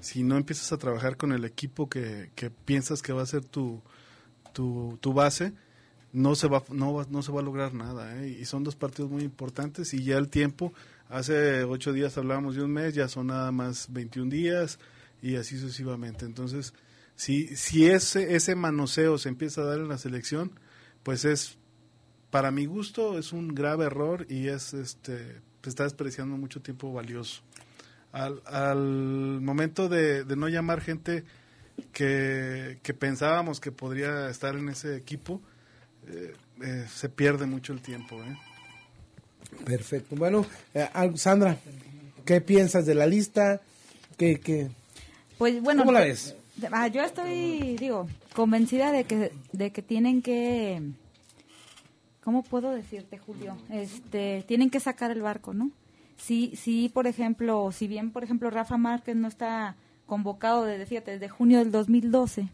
si no empiezas a trabajar con el equipo que, que piensas que va a ser tu, tu, tu base, no se va no, va- no se va a lograr nada. ¿eh? Y son dos partidos muy importantes y ya el tiempo, hace ocho días hablábamos de un mes, ya son nada más 21 días y así sucesivamente. Entonces, si, si ese, ese manoseo se empieza a dar en la selección, pues es para mi gusto es un grave error y es este se está despreciando mucho tiempo valioso. Al, al momento de, de no llamar gente que, que pensábamos que podría estar en ese equipo, eh, eh, se pierde mucho el tiempo. ¿eh? Perfecto. Bueno, eh, Sandra, ¿qué piensas de la lista? ¿Qué, qué? Pues bueno. ¿Cómo la ves? Ah, yo estoy, digo, convencida de que, de que tienen que, ¿cómo puedo decirte, Julio? Este, tienen que sacar el barco, ¿no? Sí, sí, por ejemplo, si bien, por ejemplo, Rafa Márquez no está convocado desde, fíjate, desde junio del 2012,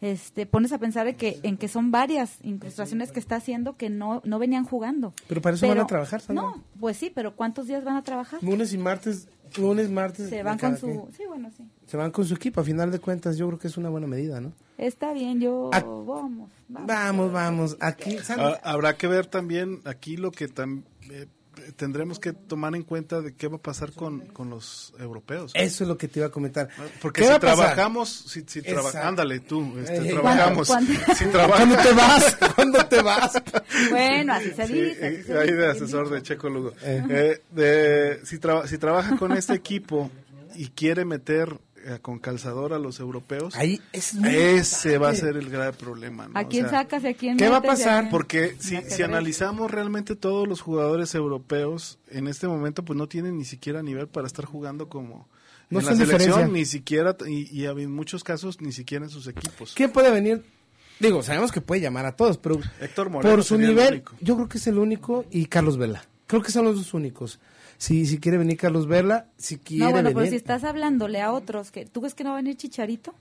este, pones a pensar en que, en que son varias incrustaciones que está haciendo que no, no venían jugando. Pero para eso van a trabajar. No, pues sí, pero ¿cuántos días van a trabajar? Lunes y martes, lunes, martes. Se van con su, quien. sí, bueno, sí. Se van con su equipo, a final de cuentas yo creo que es una buena medida, ¿no? Está bien, yo, Ah, vamos, vamos. Vamos, vamos, aquí, Sandra. Ha- Habrá que ver también aquí lo que tam- eh, tendremos que tomar en cuenta de qué va a pasar con, con los europeos. Eso es lo que te iba a comentar. Porque si trabajamos, si, si traba, ándale tú, este, Eh, trabajamos. ¿cuándo? Si trabaja- ¿Cuándo te vas? ¿Cuándo te vas? Bueno, así se dice. eh, ahí de asesor de Checo Lugo. Eh, de- si, traba- si trabaja con este equipo y quiere meter con calzador a los europeos, Ahí es muy ese va a ser el grave problema. ¿no? ¿A O quién sea, sacas y a quién ¿Qué va a pasar? Porque si, si analizamos realmente todos los jugadores europeos en este momento, pues no tienen ni siquiera nivel para estar jugando como No en la son selección, diferencia. ni siquiera, y, y en muchos casos ni siquiera en sus equipos. ¿Quién puede venir? Digo, sabemos que puede llamar a todos, pero Héctor Moreno por su nivel, único. yo creo que es el único y Carlos Vela. Creo que son los dos únicos. Si, si quiere venir Carlos Vela, si quiere No, bueno, venir. pero si estás hablándole a otros, que ¿tú crees que no va a venir Chicharito?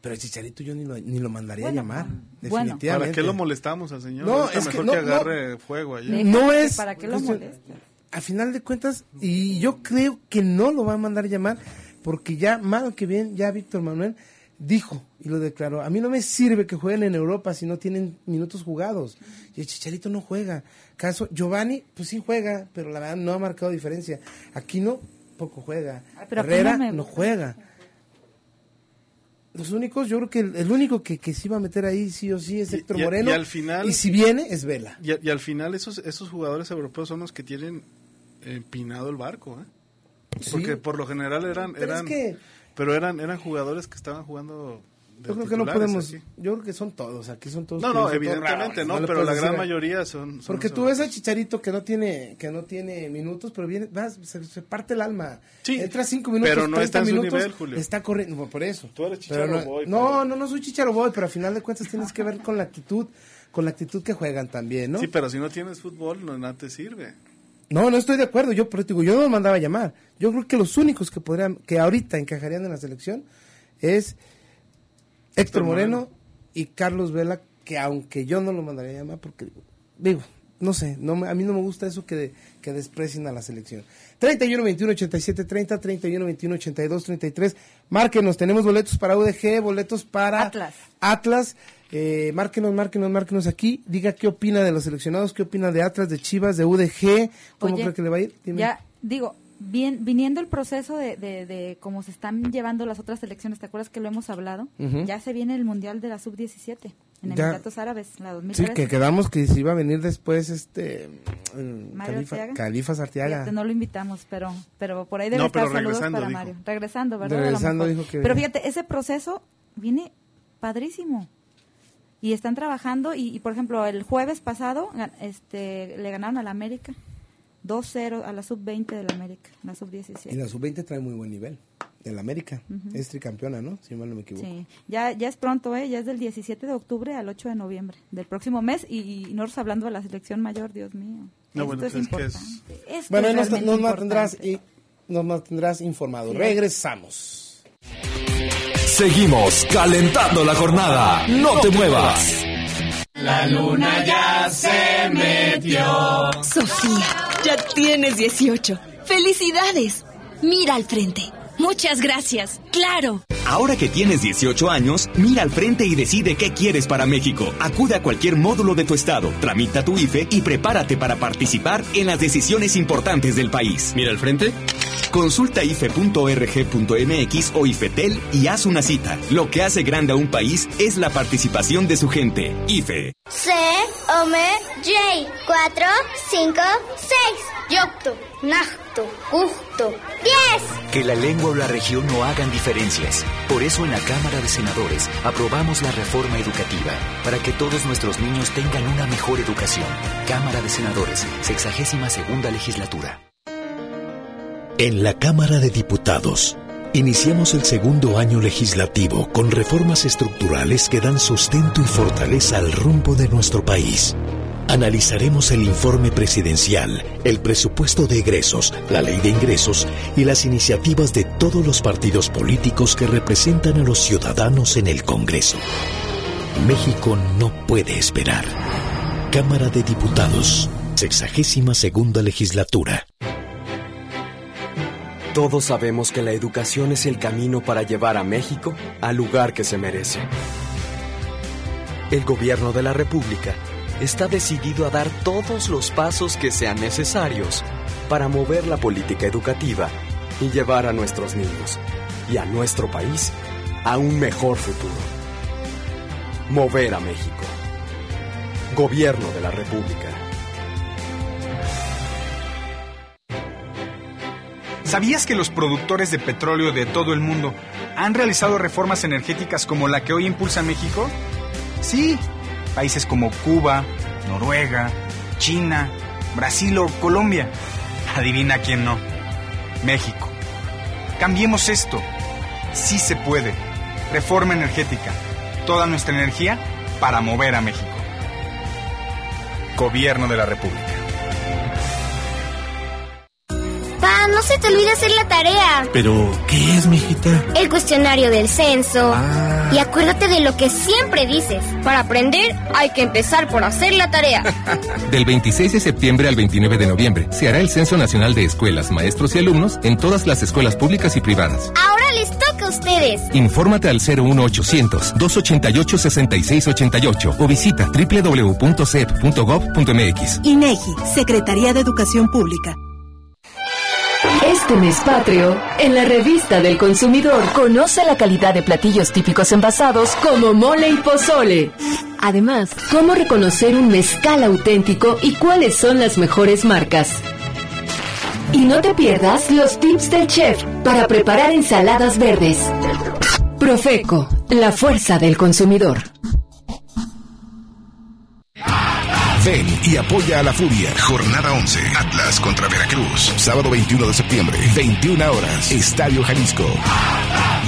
Pero el Chicharito yo ni lo, ni lo mandaría Bueno, a llamar. bueno. Definitivamente. ¿Para qué lo molestamos al señor? No, Ahorita es que mejor no, que no. agarre fuego allá. No que es. ¿Para qué lo molesta? A final de cuentas, y yo creo que no lo va a mandar llamar, porque ya, mal que bien, ya Víctor Manuel dijo y lo declaró. A mí no me sirve que jueguen en Europa si no tienen minutos jugados. Y el Chicharito no juega. Caso Giovanni, pues sí juega, pero la verdad no ha marcado diferencia. Aquí no, poco juega. Ay, pero Herrera no me no gusta. juega. Los únicos, yo creo que el, el único que, que sí va a meter ahí sí o sí es Héctor y- Moreno. y al final- y si viene, es Vela. Y, al final esos, esos jugadores europeos son los que tienen empinado el barco, ¿eh? Sí. Porque por lo general eran, Pero es eran, que- pero eran, eran jugadores que estaban jugando. de Yo creo que no podemos. aquí. Yo creo que son todos. Aquí son todos. No, no, evidentemente no, pero la gran decir a- mayoría son. son Porque tú ves al Chicharito que no tiene que no tiene minutos, pero viene, vas, se, se parte el alma. Sí, Entra cinco minutos, pero no 30 está en su minutos, nivel, Julio. Está corriendo, por- por eso. Tú eres Pero Chicharo no, Boy, no, pero- no, no soy Chicharo Boy, pero a final de cuentas tienes que ver con la actitud, con la actitud que juegan también, ¿no? Sí, pero si no tienes fútbol, no, nada te sirve. No, no estoy de acuerdo. Yo, pero digo, yo no lo mandaba a llamar. Yo creo que los únicos que podrían, que ahorita encajarían en la selección es Héctor Moreno y Carlos Vela, que aunque yo no lo mandaría a llamar porque, digo, no sé, no a mí no me gusta eso que, de- que desprecien a la selección. 31 21 87 30, 31 21 82 33. Márquenos, tenemos boletos para UDG, boletos para Atlas. Atlas. Eh, márquenos, márquenos, márquenos aquí. Diga qué opina de los seleccionados, qué opina de Atlas, de Chivas, de UDG. ¿Cómo Oye, cree que le va a ir? Dime. Ya, digo, bien, viniendo el proceso de, de, de cómo se están llevando las otras selecciones, ¿te acuerdas que lo hemos hablado? Ya se viene el Mundial de la Sub-17 en. Emiratos Árabes, la Sí, 2013. que quedamos que se iba a venir después este mm, Mario Califa, Arteaga. Fíjate, no lo invitamos, pero pero por ahí debe No, estar pero saludos regresando, para dijo. Mario. Regresando, ¿verdad? Regresando dijo que Pero fíjate, ese proceso viene padrísimo. Y están trabajando y, y, por ejemplo, el jueves pasado este le ganaron al América 2-0 a la sub-20 del América, la Y sub-17. la sub-20 trae muy buen nivel. En América. Ujú. Es tricampeona, ¿no? Si mal no me equivoco. Sí, ya, ya es pronto, ¿eh? ya es del 17 de octubre al 8 de noviembre del próximo mes y, y nosotros hablando de la selección mayor, Dios mío. No, Esto bueno, es pues es que es-. Esto Bueno, es nos, nos mantendrás, y, nos mantendrás informado. Sí. Regresamos. Seguimos calentando la jornada. No te muevas. La luna ya se metió. Sofía, ya tienes 18. ¡Felicidades! Mira al frente. Muchas gracias. Claro. Ahora que tienes 18 años, mira al frente y decide qué quieres para México. Acude a cualquier módulo de tu estado, tramita tu IFE y prepárate para participar en las decisiones importantes del país. Mira al frente. Consulta ife.org.mx o IFETEL y haz una cita. Lo que hace grande a un país es la participación de su gente. IFE. C, M, J, 4, 5, 6. Yocto, Nacto, Gusto, 10. Que la lengua o la región no hagan diferencias. Por eso en la Cámara de Senadores aprobamos la reforma educativa para que todos nuestros niños tengan una mejor educación. Cámara de Senadores, sexagésima segunda legislatura. En la Cámara de Diputados, iniciamos el segundo año legislativo con reformas estructurales que dan sustento y fortaleza al rumbo de nuestro país. Analizaremos el informe presidencial, el presupuesto de egresos, la ley de ingresos y las iniciativas de todos los partidos políticos que representan a los ciudadanos en el Congreso. México no puede esperar. Cámara de Diputados, sexagésima segunda legislatura. Todos sabemos que la educación es el camino para llevar a México al lugar que se merece. El gobierno de la República está decidido a dar todos los pasos que sean necesarios para mover la política educativa y llevar a nuestros niños y a nuestro país a un mejor futuro. Mover a México. Gobierno de la República. ¿Sabías que los productores de petróleo de todo el mundo han realizado reformas energéticas como la que hoy impulsa México? Sí, países como Cuba, Noruega, China, Brasil o Colombia. Adivina quién no. México. Cambiemos esto. Sí se puede. Reforma energética. Toda nuestra energía para mover a México. Gobierno de la República. Se te olvide hacer la tarea. Pero, ¿qué es, mijita? El cuestionario del censo. Y acuérdate de lo que siempre dices. Para aprender hay que empezar por hacer la tarea. Del 26 de septiembre al 29 de noviembre se hará el Censo Nacional de Escuelas, Maestros y Alumnos en todas las escuelas públicas y privadas. Ahora les toca a ustedes. Infórmate al 01800-288-6688 o visita www.cep.gov.mx. INEGI, Secretaría de Educación Pública. Este mes patrio, en la revista del consumidor, conoce la calidad de platillos típicos envasados como mole y pozole. Además, cómo reconocer un mezcal auténtico y cuáles son las mejores marcas. Y no te pierdas los tips del chef para preparar ensaladas verdes. Profeco, la fuerza del consumidor. Ven y apoya a la Furia. Jornada 11. Atlas contra Veracruz. Sábado 21 de septiembre. 21 horas. Estadio Jalisco.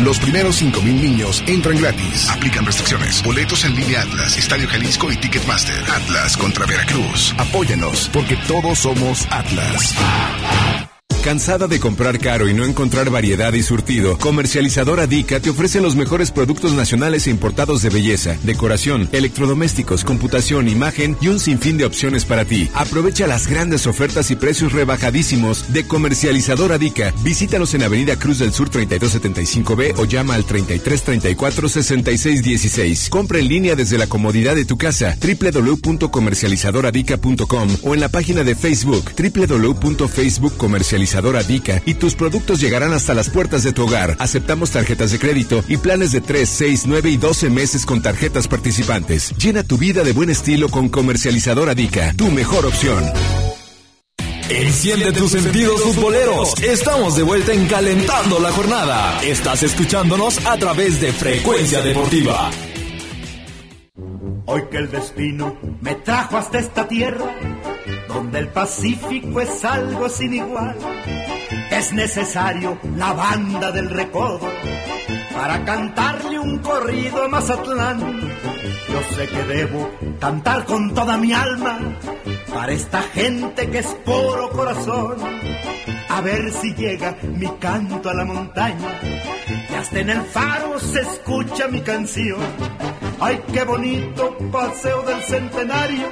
Los primeros 5.000 niños entran gratis. Aplican restricciones. Boletos en línea Atlas, Estadio Jalisco y Ticketmaster. Atlas contra Veracruz. Apóyanos porque todos somos Atlas. ¿Cansada de comprar caro y no encontrar variedad y surtido? Comercializadora Dica te ofrece los mejores productos nacionales e importados de belleza, decoración, electrodomésticos, computación, imagen y un sinfín de opciones para ti. Aprovecha las grandes ofertas y precios rebajadísimos de Comercializadora Dica. Visítanos en Avenida Cruz del Sur 3275B o llama al 3334 6616. Compra en línea desde la comodidad de tu casa www.comercializadoradica.com o en la página de Facebook www.facebookcomercializadora Dica y tus productos llegarán hasta las puertas de tu hogar. Aceptamos tarjetas de crédito y planes de 3, 6, 9 y 12 meses con tarjetas participantes. Llena tu vida de buen estilo con Comercializadora Dica, tu mejor opción. Enciende tus sentidos futboleros. Estamos de vuelta en Calentando la Jornada. Estás escuchándonos a través de Frecuencia Deportiva. Hoy que el destino me trajo hasta esta tierra, donde el Pacífico es algo sin igual, es necesario la banda del recodo para cantarle un corrido a Mazatlán. Yo sé que debo cantar con toda mi alma para esta gente que es puro corazón. A ver si llega mi canto a la montaña y hasta en el faro se escucha mi canción. Ay, qué bonito paseo del centenario.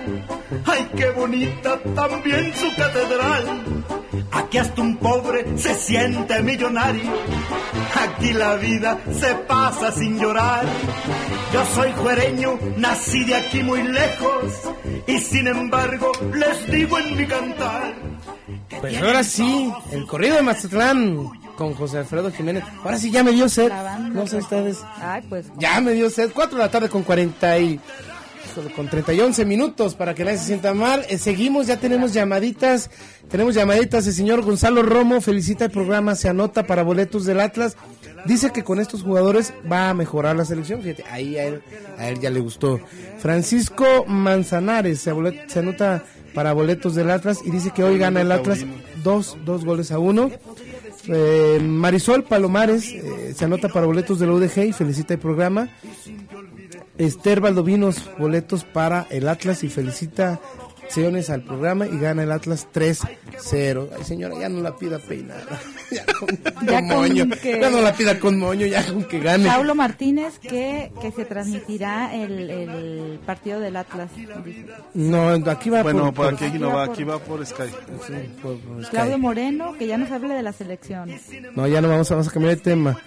Ay, qué bonita también su catedral. Aquí hasta un pobre se siente millonario. Aquí la vida se pasa sin llorar. Yo soy juereño, nací de aquí muy lejos. Y sin embargo, les digo en mi cantar. Pues ahora sí, el corrido de Mazatlán con José Alfredo Jiménez. Ahora sí ya me dio sed. No sé ustedes. Ay, pues. Ya me dio sed. 4 de la tarde con 40 y con 30 y 11 minutos para que nadie se sienta mal. Eh, seguimos, ya tenemos llamaditas. Tenemos llamaditas. El señor Gonzalo Romo felicita el programa, se anota para boletos del Atlas. Dice que con estos jugadores va a mejorar la selección. Fíjate, ahí a él, a él ya le gustó. Francisco Manzanares se, anota para boletos del Atlas y dice que hoy gana el Atlas dos, dos goles a uno. Eh, Marisol Palomares eh, se anota para boletos de la UDG y felicita el programa. Esther Valdovinos, boletos para el Atlas y felicita sesiones al programa y gana el Atlas 3-0. Ay, señora, ya no la pida peinada. ya con, Ya con con moño. que- Ya no la pida con moño, ya con que gane. Paulo Martínez que, que se transmitirá el, el partido del Atlas. dice. No, aquí va Bueno, por, por por- aquí no va, aquí va por Sky. Sí, por- por Sky. Claudio Moreno que ya nos hable de la selección. No, ya no vamos a, vamos a cambiar de tema.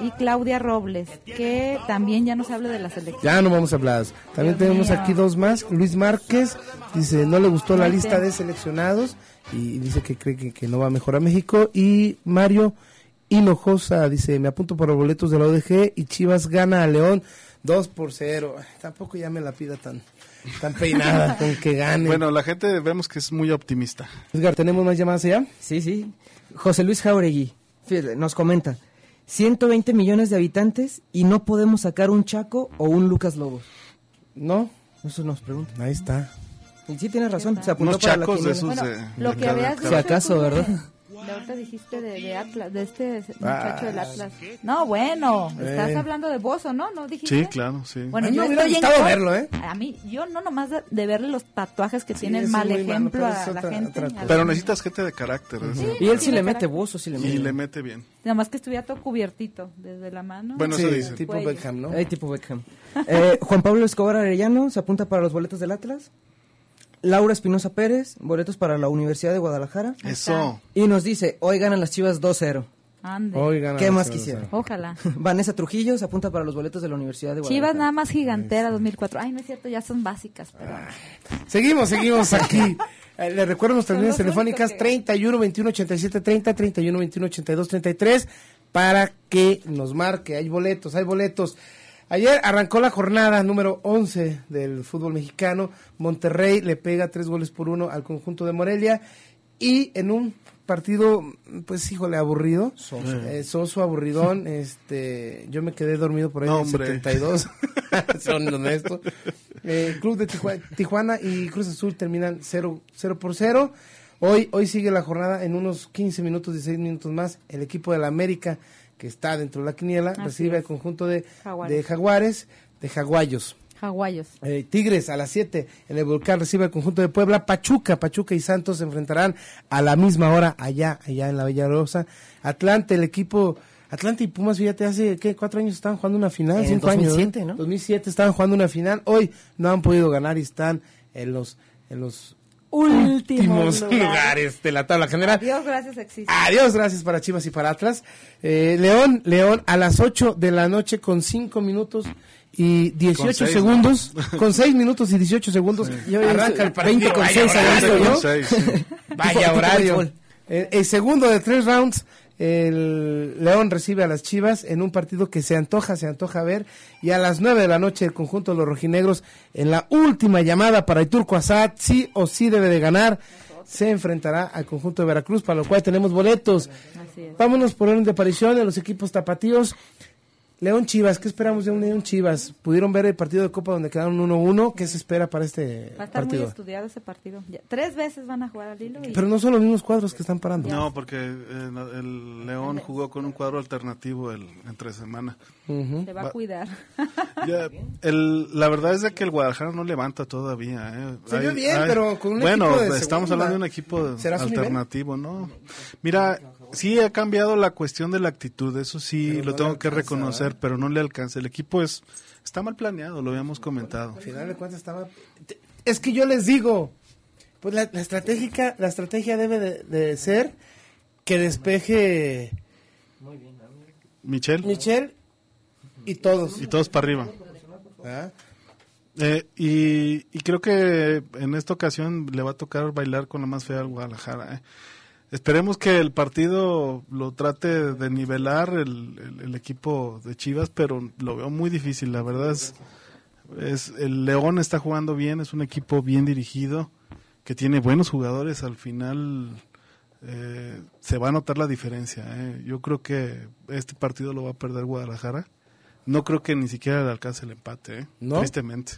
Y Claudia Robles, que también ya nos habla de la selección. Ya no vamos a hablar. También Dios tenemos mío. aquí dos más. Luis Márquez dice no le gustó la lista de seleccionados y dice que cree que, que no va a mejorar México. Y Mario Hinojosa dice me apunto por los boletos de la ODG y Chivas gana a León 2 por 0. Ay, Tampoco ya me la pida tan, tan peinada con que gane. Bueno, la gente vemos que es muy optimista. Edgar, ¿tenemos más llamadas allá? Sí, sí. José Luis Jauregui nos comenta, 120 millones de habitantes y no podemos sacar un Chaco o un Lucas Lobos. ¿No? Eso nos pregunta. Ahí está. Y sí tiene razón, se apuntó Unos para la chacos de esos Bueno, de- lo de que habías dicho Si acaso, ¿verdad? De ahorita dijiste de, de Atlas, de este Ah, muchacho del Atlas. No, bueno, estás Eh. hablando de Bozo, ¿no? ¿No dijiste? Sí, claro, sí. Bueno, A mí yo me hubiera estoy en gustado contra- verlo, ¿eh? A mí, yo no nomás de, de verle los tatuajes que tiene el mal malo, ejemplo pero es a la otra- gente. otra Pero necesitas gente de carácter. eso. Y él sí le mete bozo, sí le Y mete. le mete bien. Nomás que estuviera todo cubiertito, desde la mano. Bueno, Sí, eso dice. tipo. Beckham, ¿no? Eh, tipo Beckham. Eh, Juan Pablo Escobar Arellano se apunta para los boletos del Atlas. Laura Espinosa Pérez, boletos para la Universidad de Guadalajara. Eso. Y nos dice, hoy ganan las Chivas 2-0. Ande. Hoy gana ¿Qué más Chivas, quisiera? Ojalá. Vanessa Trujillo se apunta para los boletos de la Universidad de Chivas Guadalajara. nada más gigantera 2004. Ay, no es cierto, ya son básicas. Pero... Seguimos, seguimos aquí. Eh, le recuerdo nuestras líneas telefónicas que- 31 21 87 30, 31 21 82 33 para que nos marque. Hay boletos, hay boletos. Ayer arrancó la jornada número 11 del fútbol mexicano. Monterrey le pega tres goles por uno al conjunto de Morelia y en un partido, pues híjole, aburrido. Eh, soso, aburridón. este, yo me quedé dormido por ahí No, en hombre. 72. Son honestos. Eh, Club de Tijua- Tijuana y Cruz Azul terminan 0, 0 por 0. Hoy, hoy sigue la jornada en unos 15 minutos, 16 minutos más. El equipo de la América, que está dentro de la quiniela, Así recibe es. al conjunto de Jaguares. de Jaguares, de Jaguayos. Jaguayos. Eh, Tigres a las 7 en el Volcán recibe al conjunto de Puebla. Pachuca, Pachuca y Santos se enfrentarán a la misma hora allá, allá en la Bella Rosa. Atlante, el equipo. Atlante y Pumas, fíjate, hace ¿qué? cuatro años estaban jugando una final, En cinco 2007, años. ¿no? 2007 estaban jugando una final. Hoy no han podido ganar y están en los en los Últimos lugares. lugares de la tabla general. Dios gracias existe. Adiós, gracias para Chivas y para Atlas. Eh, León, León a las 8 de la noche con 5 minutos y 18 Con seis, segundos. Con 6 minutos y 18 segundos. Yo- arranca el partido. 20 con Vaya seis, horario, había visto ¿no? yo. Seis, sí. Vaya horario. El, el segundo de tres rounds, el León recibe a las Chivas en un partido que se antoja, se antoja ver. Y a las 9 de la noche el conjunto de los rojinegros en la última llamada para el Turco Asad, sí o sí debe de ganar, se enfrentará al conjunto de Veracruz, para lo cual tenemos boletos. Así es. Vámonos por orden de aparición de los equipos tapatíos. León Chivas, ¿qué esperamos de un León Chivas? ¿Pudieron ver el partido de Copa donde quedaron 1-1? ¿Qué se espera para este Va a estar muy partido? estudiado ese partido. Ya, tres veces van a jugar al hilo y Pero no son los mismos cuadros que están parando. No, porque eh, el León jugó con un cuadro alternativo el, entre semana. Ujú. se va a cuidar. Ya, el, la verdad es de que el Guadalajara no levanta todavía. ¿eh? Se vio bien, hay- pero con un bueno, equipo de estamos segunda. hablando de un equipo alternativo, ¿no? Mira, sí ha cambiado la cuestión de la actitud, eso sí Pero lo no tengo que alcanza, reconocer, pero no le alcanza. El equipo es está mal planeado, lo habíamos comentado. Al final de cuentas estaba... Es que yo les digo, pues la, la estratégica, la estrategia debe de, de ser que despeje Michel Michel y todos. y todos para arriba. ¿Ah? Eh, y, y creo que en esta ocasión le va a tocar bailar con la más fea al Guadalajara. ¿eh? Esperemos que el partido lo trate de nivelar el, el- el equipo de Chivas, pero lo veo muy difícil. La verdad es, es el León está jugando bien, es un equipo bien dirigido, que tiene buenos jugadores. Al final eh, se va a notar la diferencia. ¿eh? Yo creo que este partido lo va a perder Guadalajara. No creo que ni siquiera le alcance el empate, ¿eh? ¿No? tristemente.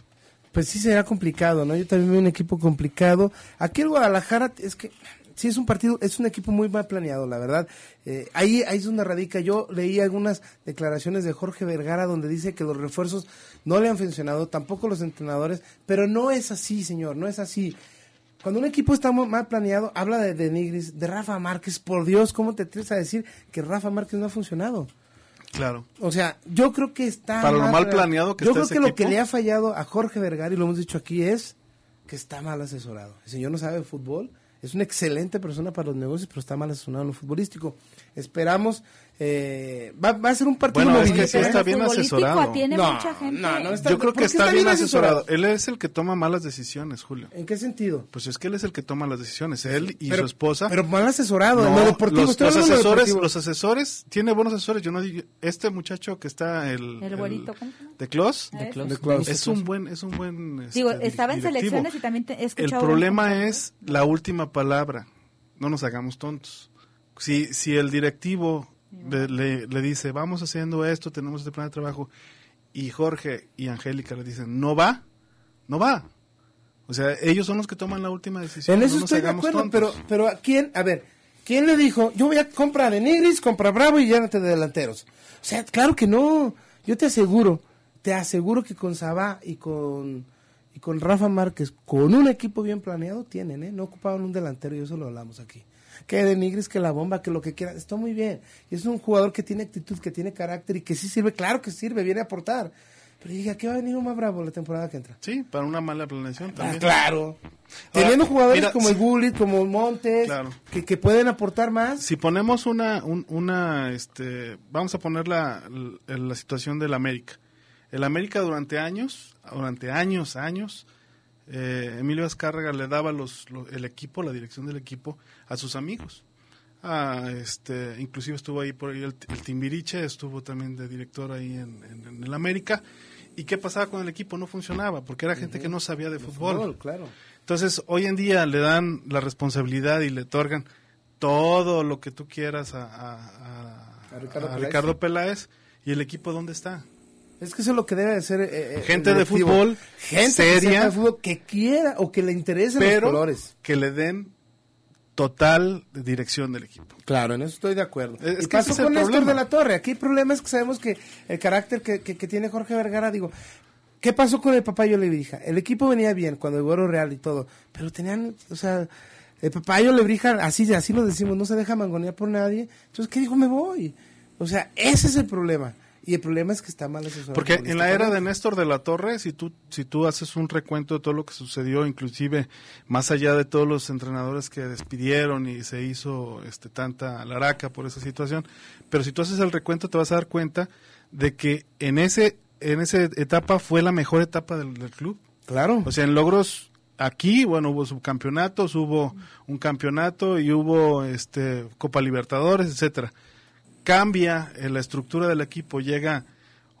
Pues sí será complicado, ¿no? Yo también veo un equipo complicado. Aquí el Guadalajara es que sí es un partido, es un equipo muy mal planeado, la verdad. Eh, ahí, ahí es donde radica. Yo leí algunas declaraciones de Jorge Vergara donde dice que los refuerzos no le han funcionado, tampoco los entrenadores, pero no es así, señor, no es así. Cuando un equipo está mal planeado, habla de, de Nigris, de Rafa Márquez. Por Dios, ¿cómo te atreves a decir que Rafa Márquez no ha funcionado? Claro. O sea, yo creo que está. Para lo mal planeado que Yo está creo ese que lo que le ha fallado a Jorge Vergara, y lo hemos dicho aquí, es que está mal asesorado. El señor no sabe de fútbol. Es una excelente persona para los negocios, pero está mal asesorado en lo futbolístico. Esperamos eh, va, va, a ser un partido bueno, es que sí está bien asesorado. Tiene no, mucha gente. No, no está, Yo creo que está, está, bien asesorado? asesorado? Él es el que toma malas decisiones, Julio. ¿En qué sentido? Pues es que él es el que toma las decisiones, él y su esposa. Pero mal asesorado, no, deportivo. Los, los asesores, los asesores, tiene buenos asesores. Yo no digo, este muchacho que está el, el güerito, de Clos, de Clos, es un buen, es un buen. Este, digo, estaba en selecciones y también he escuchado. El problema es la última palabra. No nos hagamos tontos. Si, si el directivo le, le, dice, vamos haciendo esto, tenemos este plan de trabajo, y Jorge y Angélica le dicen, no va, no va. O sea, ellos son los que toman la última decisión. En eso estoy de acuerdo, pero, pero ¿a quién? A ver, ¿quién le dijo, yo voy a comprar de Nigris, compra Bravo y llévate de delanteros? O sea, claro que no. Yo te aseguro, te aseguro que con Sabá y con, y con Rafa Márquez, con un equipo bien planeado, tienen, ¿eh? No ocupaban un delantero y eso lo hablamos aquí que denigres, que la bomba, que lo que quiera, está muy bien. Y es un jugador que tiene actitud, que tiene carácter y que sí sirve, claro que sirve, viene a aportar. Pero dije, ¿qué va a venir un más bravo la temporada que entra? Sí, para una mala planeación ah, también. claro. Teniendo jugadores como el Gullit, como Montes, que, que, pueden aportar más. Si ponemos una, una este, vamos a poner la, la, situación del América. El América durante años, durante años, años, eh, Emilio Azcárraga le daba los, el equipo, la dirección del equipo, a sus amigos. Ah, este, inclusive estuvo ahí por ahí el, Timbiriche, estuvo también de director ahí en, el América. ¿Y qué pasaba con el equipo? No funcionaba, porque era gente que no sabía de, fútbol. claro. Entonces, hoy en día le dan la responsabilidad y le otorgan todo lo que tú quieras a, Ricardo, Peláez. ¿Y el equipo dónde está? Es que eso es lo que debe de ser. Eh, eh, gente de fútbol, gente seria, de fútbol que quiera o que le interesen los colores. Que le den total dirección del equipo. Claro, en eso estoy de acuerdo. Es, que pasó con Néstor de la Torre. Aquí el problema es que sabemos que el carácter que, que, tiene Jorge Vergara, digo, ¿qué pasó con el Papayo Lebrija? El equipo venía bien cuando el Güero Real y todo, pero tenían, o sea, el Papayo Lebrija, así, así lo decimos, no se deja mangonear por nadie. Entonces, ¿qué dijo? Me voy. O sea, ese es el problema. Y el problema es que está mal asesorado. Porque en la era de Néstor de la Torre, si tú, si tú haces un recuento de todo lo que sucedió, inclusive más allá de todos los entrenadores que despidieron y se hizo este, tanta laraca por esa situación, pero si tú haces el recuento te vas a dar cuenta de que en ese en esa etapa fue la mejor etapa del, del club. Claro. O sea, en logros aquí, bueno, hubo subcampeonatos, hubo un campeonato y hubo este Copa Libertadores, etcétera cambia la estructura del equipo, llega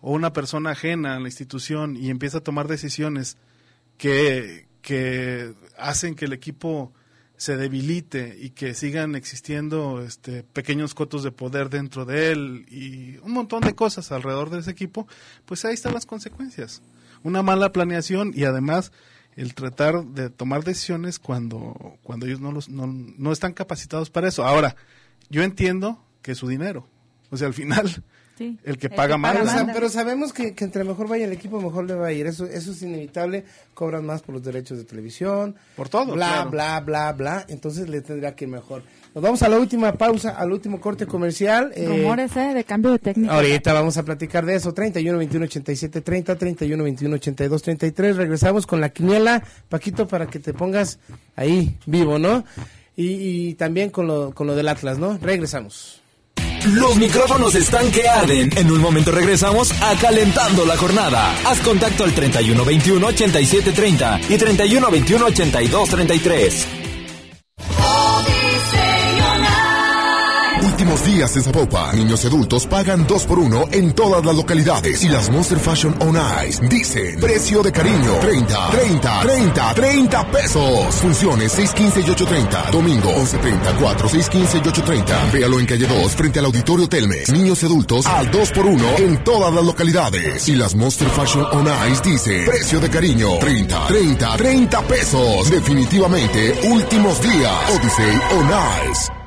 una persona ajena a la institución y empieza a tomar decisiones que, que hacen que el equipo se debilite y que sigan existiendo este, pequeños cotos de poder dentro de él y un montón de cosas alrededor de ese equipo, pues ahí están las consecuencias. Una mala planeación y además el tratar de tomar decisiones cuando, cuando ellos no, los, no, no están capacitados para eso. Ahora, yo entiendo que es su dinero. O sea, al final, el que paga más. Pero, sabemos que, entre mejor vaya el equipo, mejor le va a ir. Eso, eso es inevitable. Cobran más por los derechos de televisión. Por todo. Bla, bla, bla, bla. Entonces le tendría que ir mejor. Nos vamos a la última pausa, al último corte comercial. Eh, Rumores, eh, de cambio de técnica. Ahorita vamos a platicar de eso. 31, 21, 87, 30, 31, 21, 82, 33. Regresamos con la quiniela, Paquito, para que te pongas ahí vivo, ¿no? Y, y también con lo, con lo del Atlas, ¿no? Regresamos. Los micrófonos están que arden. En un momento regresamos a Calentando la Jornada. Haz contacto al 3121 8730 y 3121 Últimos días en Zapopan. Niños y adultos pagan 2 por 1 en todas las localidades. Y las Monster Fashion On Ice dicen precio de cariño 30, 30, 30, 30 pesos. Funciones 615 y 830. Domingo 1130, 4, 615 y 830. Véalo en calle 2 frente al auditorio Telmes. Niños y adultos al 2 por 1 en todas las localidades. Y las Monster Fashion On Ice dicen precio de cariño 30, 30, 30 pesos. Definitivamente últimos días. Odyssey On Ice.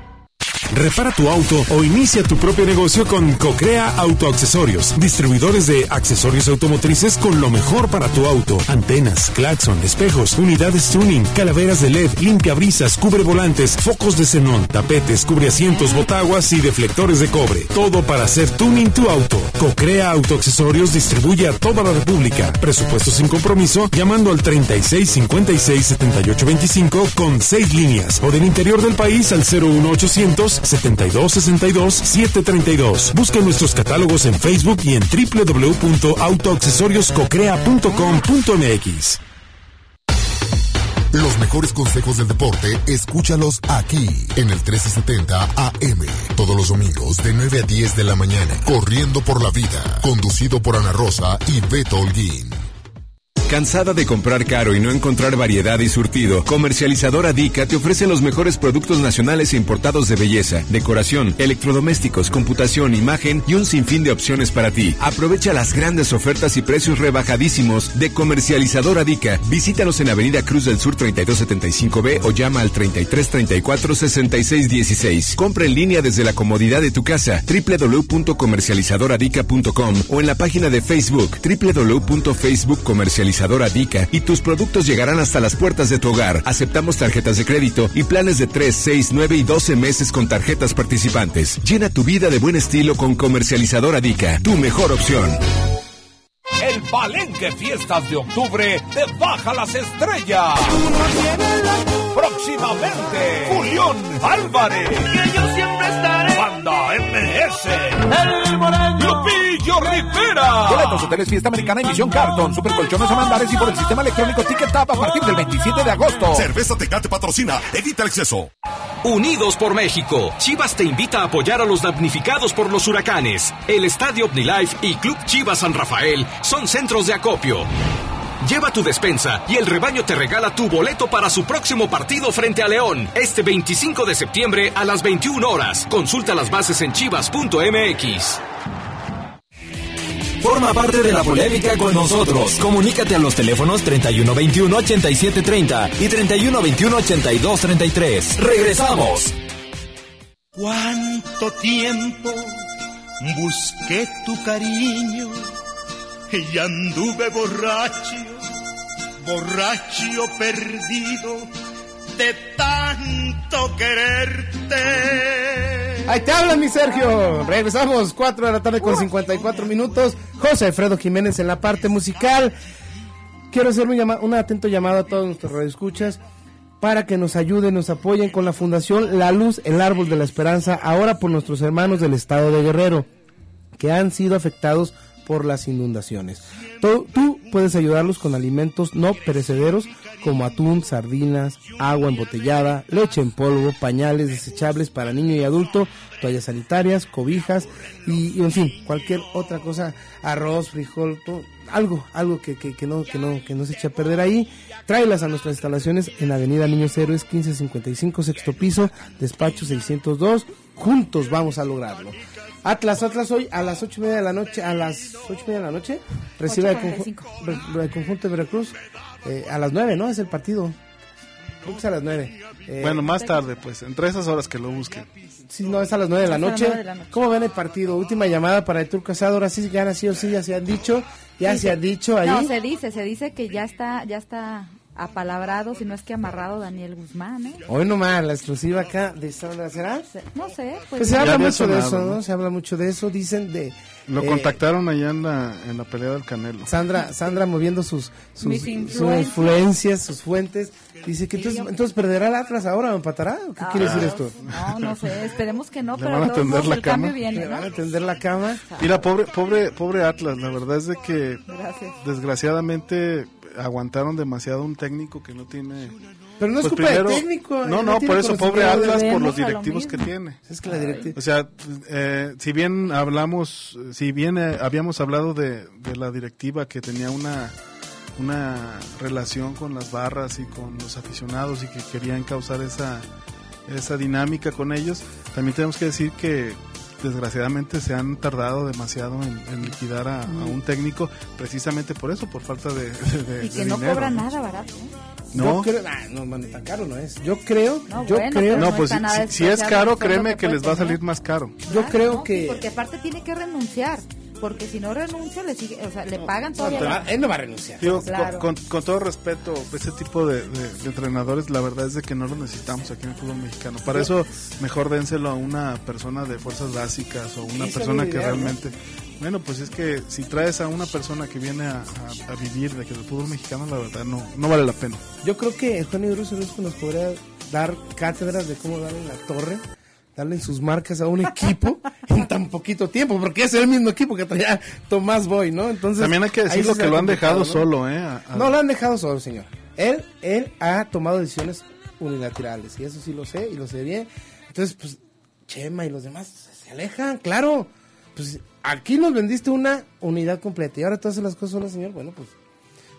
Repara tu auto o inicia tu propio negocio con Cocrea Autoaccesorios, distribuidores de accesorios automotrices con lo mejor para tu auto: antenas, claxon, espejos, unidades tuning, calaveras de LED, limpia brisas, cubre volantes, focos de xenón, tapetes, cubre asientos, botaguas y deflectores de cobre. Todo para hacer tuning tu auto. Cocrea Autoaccesorios distribuye a toda la República. Presupuesto sin compromiso llamando al 36 56 78 25 con 6 líneas o del interior del país al 01800 7262-732. Busca nuestros catálogos en Facebook y en www.autoaccesorioscocrea.com.mx. Los mejores consejos del deporte, escúchalos aquí, en el 1370 AM. Todos los domingos de 9 a 10 de la mañana. Corriendo por la vida. Conducido por Ana Rosa y Beto Holguín. ¿Cansada de comprar caro y no encontrar variedad y surtido? Comercializadora Dica te ofrece los mejores productos nacionales e importados de belleza, decoración, electrodomésticos, computación, imagen y un sinfín de opciones para ti. Aprovecha las grandes ofertas y precios rebajadísimos de Comercializadora Dica. Visítanos en Avenida Cruz del Sur 3275B o llama al 3334 6616. Compra en línea desde la comodidad de tu casa www.comercializadoradica.com o en la página de Facebook www.facebookcomercializadora Dica y tus productos llegarán hasta las puertas de tu hogar. Aceptamos tarjetas de crédito y planes de 3, 6, 9 y 12 meses con tarjetas participantes. Llena tu vida de buen estilo con Comercializadora Dica, tu mejor opción. El Palenque Fiestas de Octubre te baja las estrellas. Próximamente, Julián Álvarez. Que yo siempre estaré. Banda MS. El Moreño. Lupillo Rivera. Boletos, hoteles, fiesta americana y misión Carton. Super colchones a mandares y por el sistema electrónico Ticket Tap a partir del 27 de agosto. Cerveza Tecate patrocina. Evita el exceso. Unidos por México. Chivas te invita a apoyar a los damnificados por los huracanes. El Estadio OmniLife y Club Chivas San Rafael son centros de acopio. Lleva tu despensa y el rebaño te regala tu boleto para su próximo partido frente a León, este 25 de septiembre a las 21 horas. Consulta las bases en chivas.mx. Forma parte de la polémica con nosotros. Comunícate a los teléfonos 3121-8730 y 3121-8233. ¡Regresamos! ¿Cuánto tiempo busqué tu cariño y anduve borracho, borracho perdido de tanto quererte? Ahí te hablan, mi Sergio. Regresamos, 4 de la tarde con 54 minutos. José Alfredo Jiménez en la parte musical. Quiero hacer un, llama- un atento llamado a todos nuestros radioescuchas para que nos ayuden, nos apoyen con la Fundación La Luz, el Árbol de la Esperanza, ahora por nuestros hermanos del estado de Guerrero, que han sido afectados por las inundaciones. Tú, tú puedes ayudarlos con alimentos no perecederos como atún, sardinas, agua embotellada, leche en polvo, pañales desechables para niño y adulto, toallas sanitarias, cobijas y, y, en fin, cualquier otra cosa, arroz, frijol, todo, algo, algo que, que, que no, que, no, que no se eche a perder ahí. Tráelas a nuestras instalaciones en Avenida Niños Héroes 1555, sexto piso, despacho 602. Juntos vamos a lograrlo. Atlas, Atlas hoy a las ocho y media de la noche, a las ocho y media de la noche, recibe al conju- 8:45. re- el conjunto de Veracruz eh, a las nueve, ¿no? Es el partido. Creo que es a las nueve. Eh, Bueno, más tarde, pues, entre esas horas que lo busquen. Sí, no, es a las nueve de la noche. ¿Cómo ven el partido? Última llamada para el Tour Casado. Ahora sí, ya sí o sí, ya se han dicho. Ya Sí, se ha dicho ahí. No, se dice, se dice que ya está, ya está apalabrado, si no es que amarrado Daniel Guzmán, ¿eh? Hoy nomás, la exclusiva acá de Sandra, ¿será? No sé, pues. Pues se habla mucho de eso, ¿no? ¿no? Se habla mucho de eso. Dicen de. Lo eh, contactaron allá en la, en la pelea del Canelo. Sandra, Sandra moviendo sus, sus, Mis sus influencias. influencias, sus fuentes. Dice que entonces, entonces perderá el Atlas ahora o empatará. ¿O ¿Qué quiere decir esto? No, no sé, esperemos que no, Le pero van a tender la el cama. viene, Le van a tender la cama. Mira, pobre, pobre, pobre Atlas, la verdad es de que Gracias. desgraciadamente aguantaron demasiado un técnico que no tiene... Pero no es Pues culpa primero- del técnico. No, no, tiene por eso pobre Atlas por los lo directivos que tiene. Es que la directiva. O sea, eh, si bien hablamos, si bien eh, habíamos hablado de, de la directiva que tenía una una relación con las barras y con los aficionados y que querían causar esa esa dinámica con ellos, también tenemos que decir que desgraciadamente se han tardado demasiado en, en liquidar a, a un técnico precisamente por eso, por falta de, de- de- Y que de no dinero, cobra ¿no? nada barato. ¿eh? No. Yo creo, ah, no, mano, tan caro no es. Yo creo, No, yo bueno, creo, No, pues si, es caro, créeme que que les va a salir más caro. yo creo no, que Porque aparte tiene que renunciar. Porque si no renuncia, le sigue, o sea, le pagan no, la- él no va a renunciar. Digo, Claro. con, con- con todo respeto, ese tipo de, de- de entrenadores, la verdad es de que no los necesitamos aquí en el fútbol mexicano. Para eso, mejor dénselo a una persona de fuerzas básicas o una Sí, persona que realmente... Bueno, pues es que si traes a una persona que viene a, a- a vivir de que el fútbol mexicano, la verdad no, no vale la pena. Yo creo que Cruz Orozco nos podría dar cátedras de cómo darle en la torre darle sus marcas a un equipo en tan poquito tiempo, porque es el mismo equipo que traía Tomás Boy, ¿no? Entonces También hay que decirlo que lo ha han dejado solo, ¿eh? A- a- No, lo han dejado solo, señor. Él, él ha tomado decisiones unilaterales, y eso sí lo sé, y lo sé bien. Entonces, pues, Chema y los demás se alejan, claro. Pues aquí nos vendiste una unidad completa, y ahora tú haces las cosas solo, señor. Bueno, pues,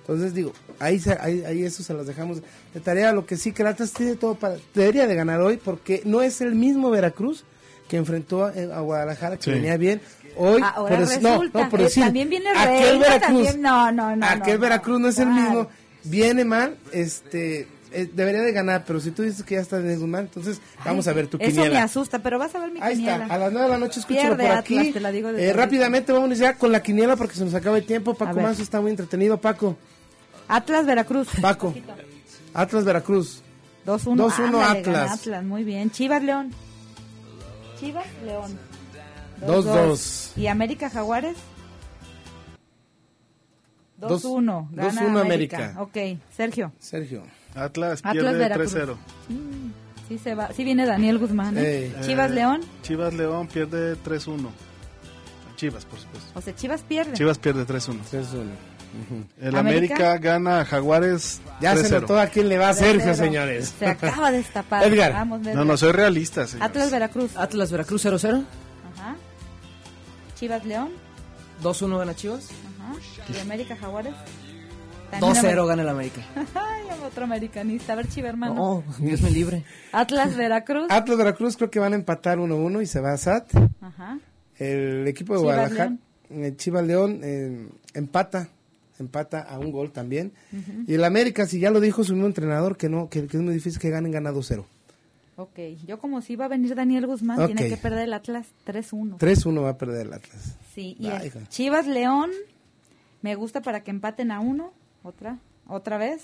entonces digo, ahí, se- ahí, ahí eso se las dejamos de tarea. Lo que sí que el Atlas tiene todo para, debería de ganar hoy, porque no es el mismo Veracruz que enfrentó a, a Guadalajara, que Sí. venía bien. Hoy, Ahora por no, no, por decir, también viene aquel Reina, Veracruz, también- no, no, no, aquel no, Veracruz no es el mismo, viene mal, este, eh, debería de ganar, pero si tú dices que ya está en mal, entonces vamos a ver tu Eso me quiniela. asusta, pero vas a ver mi Ahí quiniela. está, a las 9 de la noche escúchalo Pierde por Atlas, aquí. te la digo Eh, rápidamente vamos a iniciar con la quiniela porque se nos acaba el tiempo. Paco. Manso está muy entretenido, Paco. Atlas Veracruz. Paco. Atlas Veracruz. 2-1 2-1 Ándale, Atlas. Atlas, muy bien. Chivas León. Chivas León. 2-2. ¿Y América Jaguares? 2-1. Dos- Gana 2-1 América. América. Ok, Sergio. Sergio. Atlas Atlas pierde Veracruz. 3-0. Mm, sí, se va. sí viene Daniel Guzmán. ¿eh? Eh, Chivas León. Chivas León pierde 3-1. Chivas, por supuesto. O sea, Chivas pierde. Chivas pierde 3-1. 3-1. El América. América, gana a Jaguares Ya se 3-0. notó a quién le va a Sergio, 3-0. señores. Se acaba de destapar. Edgar. Vamos, No, Edgar. no, soy realista, señor. Atlas Veracruz. Atlas Veracruz 0-0. Ajá. Chivas León. 2-1 gana Chivas. Ajá. ¿Y América Jaguares? También 2-0 América. gana el América. Ay, otro americanista. A ver, Chiva, hermano. No, Dios me libre. Atlas Veracruz. Atlas Veracruz creo que van a empatar 1-1 y se va a SAT. Ajá. El equipo de Chivas Guadalajara, León. eh, Chivas León, eh, empata. Empata a un gol también. Y el América, si ya lo dijo su mismo entrenador, que no que, que es muy difícil que ganen ganado 0 Ok, yo como si iba a venir Daniel Guzmán, tiene que perder el Atlas 3-1. 3-1 va a perder el Atlas. Sí, y Va, el. Chivas León, me gusta para que empaten a uno, otra, otra vez.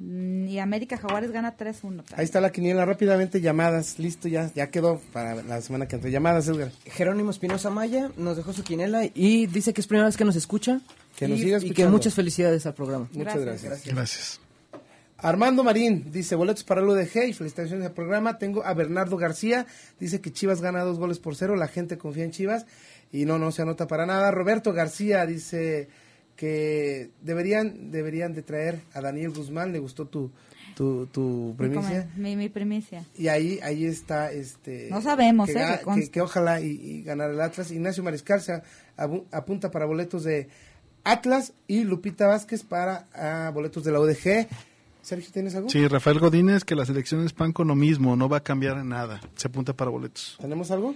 Mm, Y América Jaguares gana 3-1. Ahí está la quiniela, rápidamente llamadas, listo ya, ya quedó para la semana que entra. Llamadas, Edgar. Jerónimo Espinosa Maya nos dejó su quinela y dice que es primera vez que nos escucha. Que nos y, siga y que muchas felicidades al programa. Muchas gracias. Gracias. Armando Marín dice boletos para el UDG y felicitaciones al programa. Tengo a Bernardo García, dice que Chivas gana dos goles por cero, la gente confía en Chivas y no, no se anota para nada. Roberto García dice que deberían, deberían de traer a Daniel Guzmán, le gustó tu, tu, tu Mi premisa. Mi, mi primicia. Y ahí, ahí está, este... No sabemos, que, ¿eh? que conste. que- que ojalá y, y ganar el Atlas. Ignacio Mariscal se apunta para boletos de Atlas y Lupita Vázquez para ah, boletos de la UDG. Sergio, ¿tienes algo? Sí, Rafael Godínez, que las elecciones pan con lo mismo, no va a cambiar en nada. Se apunta para boletos. ¿Tenemos algo?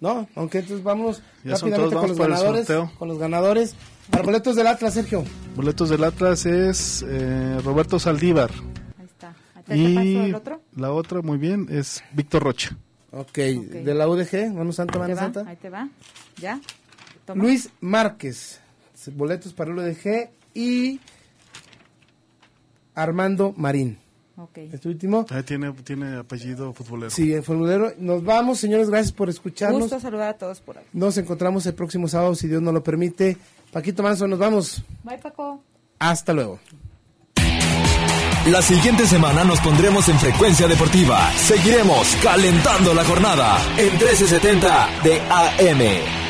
No, aunque entonces vamos Ya son rápidamente todos, con vamos los ganadores. Con los ganadores. Para boletos del Atlas, Sergio. Boletos del Atlas es eh, Roberto Saldívar. ¿Te, te Y paso el otro? la otra, muy bien, es Víctor Rocha. Ok, de la UDG, Mano Santa, Ahí Santa. ahí te va. ¿Ya? Toma. Luis Márquez, boletos para el UDG y Armando Marín. Ok. Este último. Ahí tiene, tiene apellido futbolero. Sí, el formulario. Nos vamos, señores, gracias por escucharnos. Gusto saludar a todos por ahí. Nos encontramos el próximo sábado, si Dios nos lo permite. Paquito Manso, nos vamos. Bye, Paco. Hasta luego. La siguiente semana nos pondremos en frecuencia deportiva. Seguiremos calentando la jornada en 1370 de AM.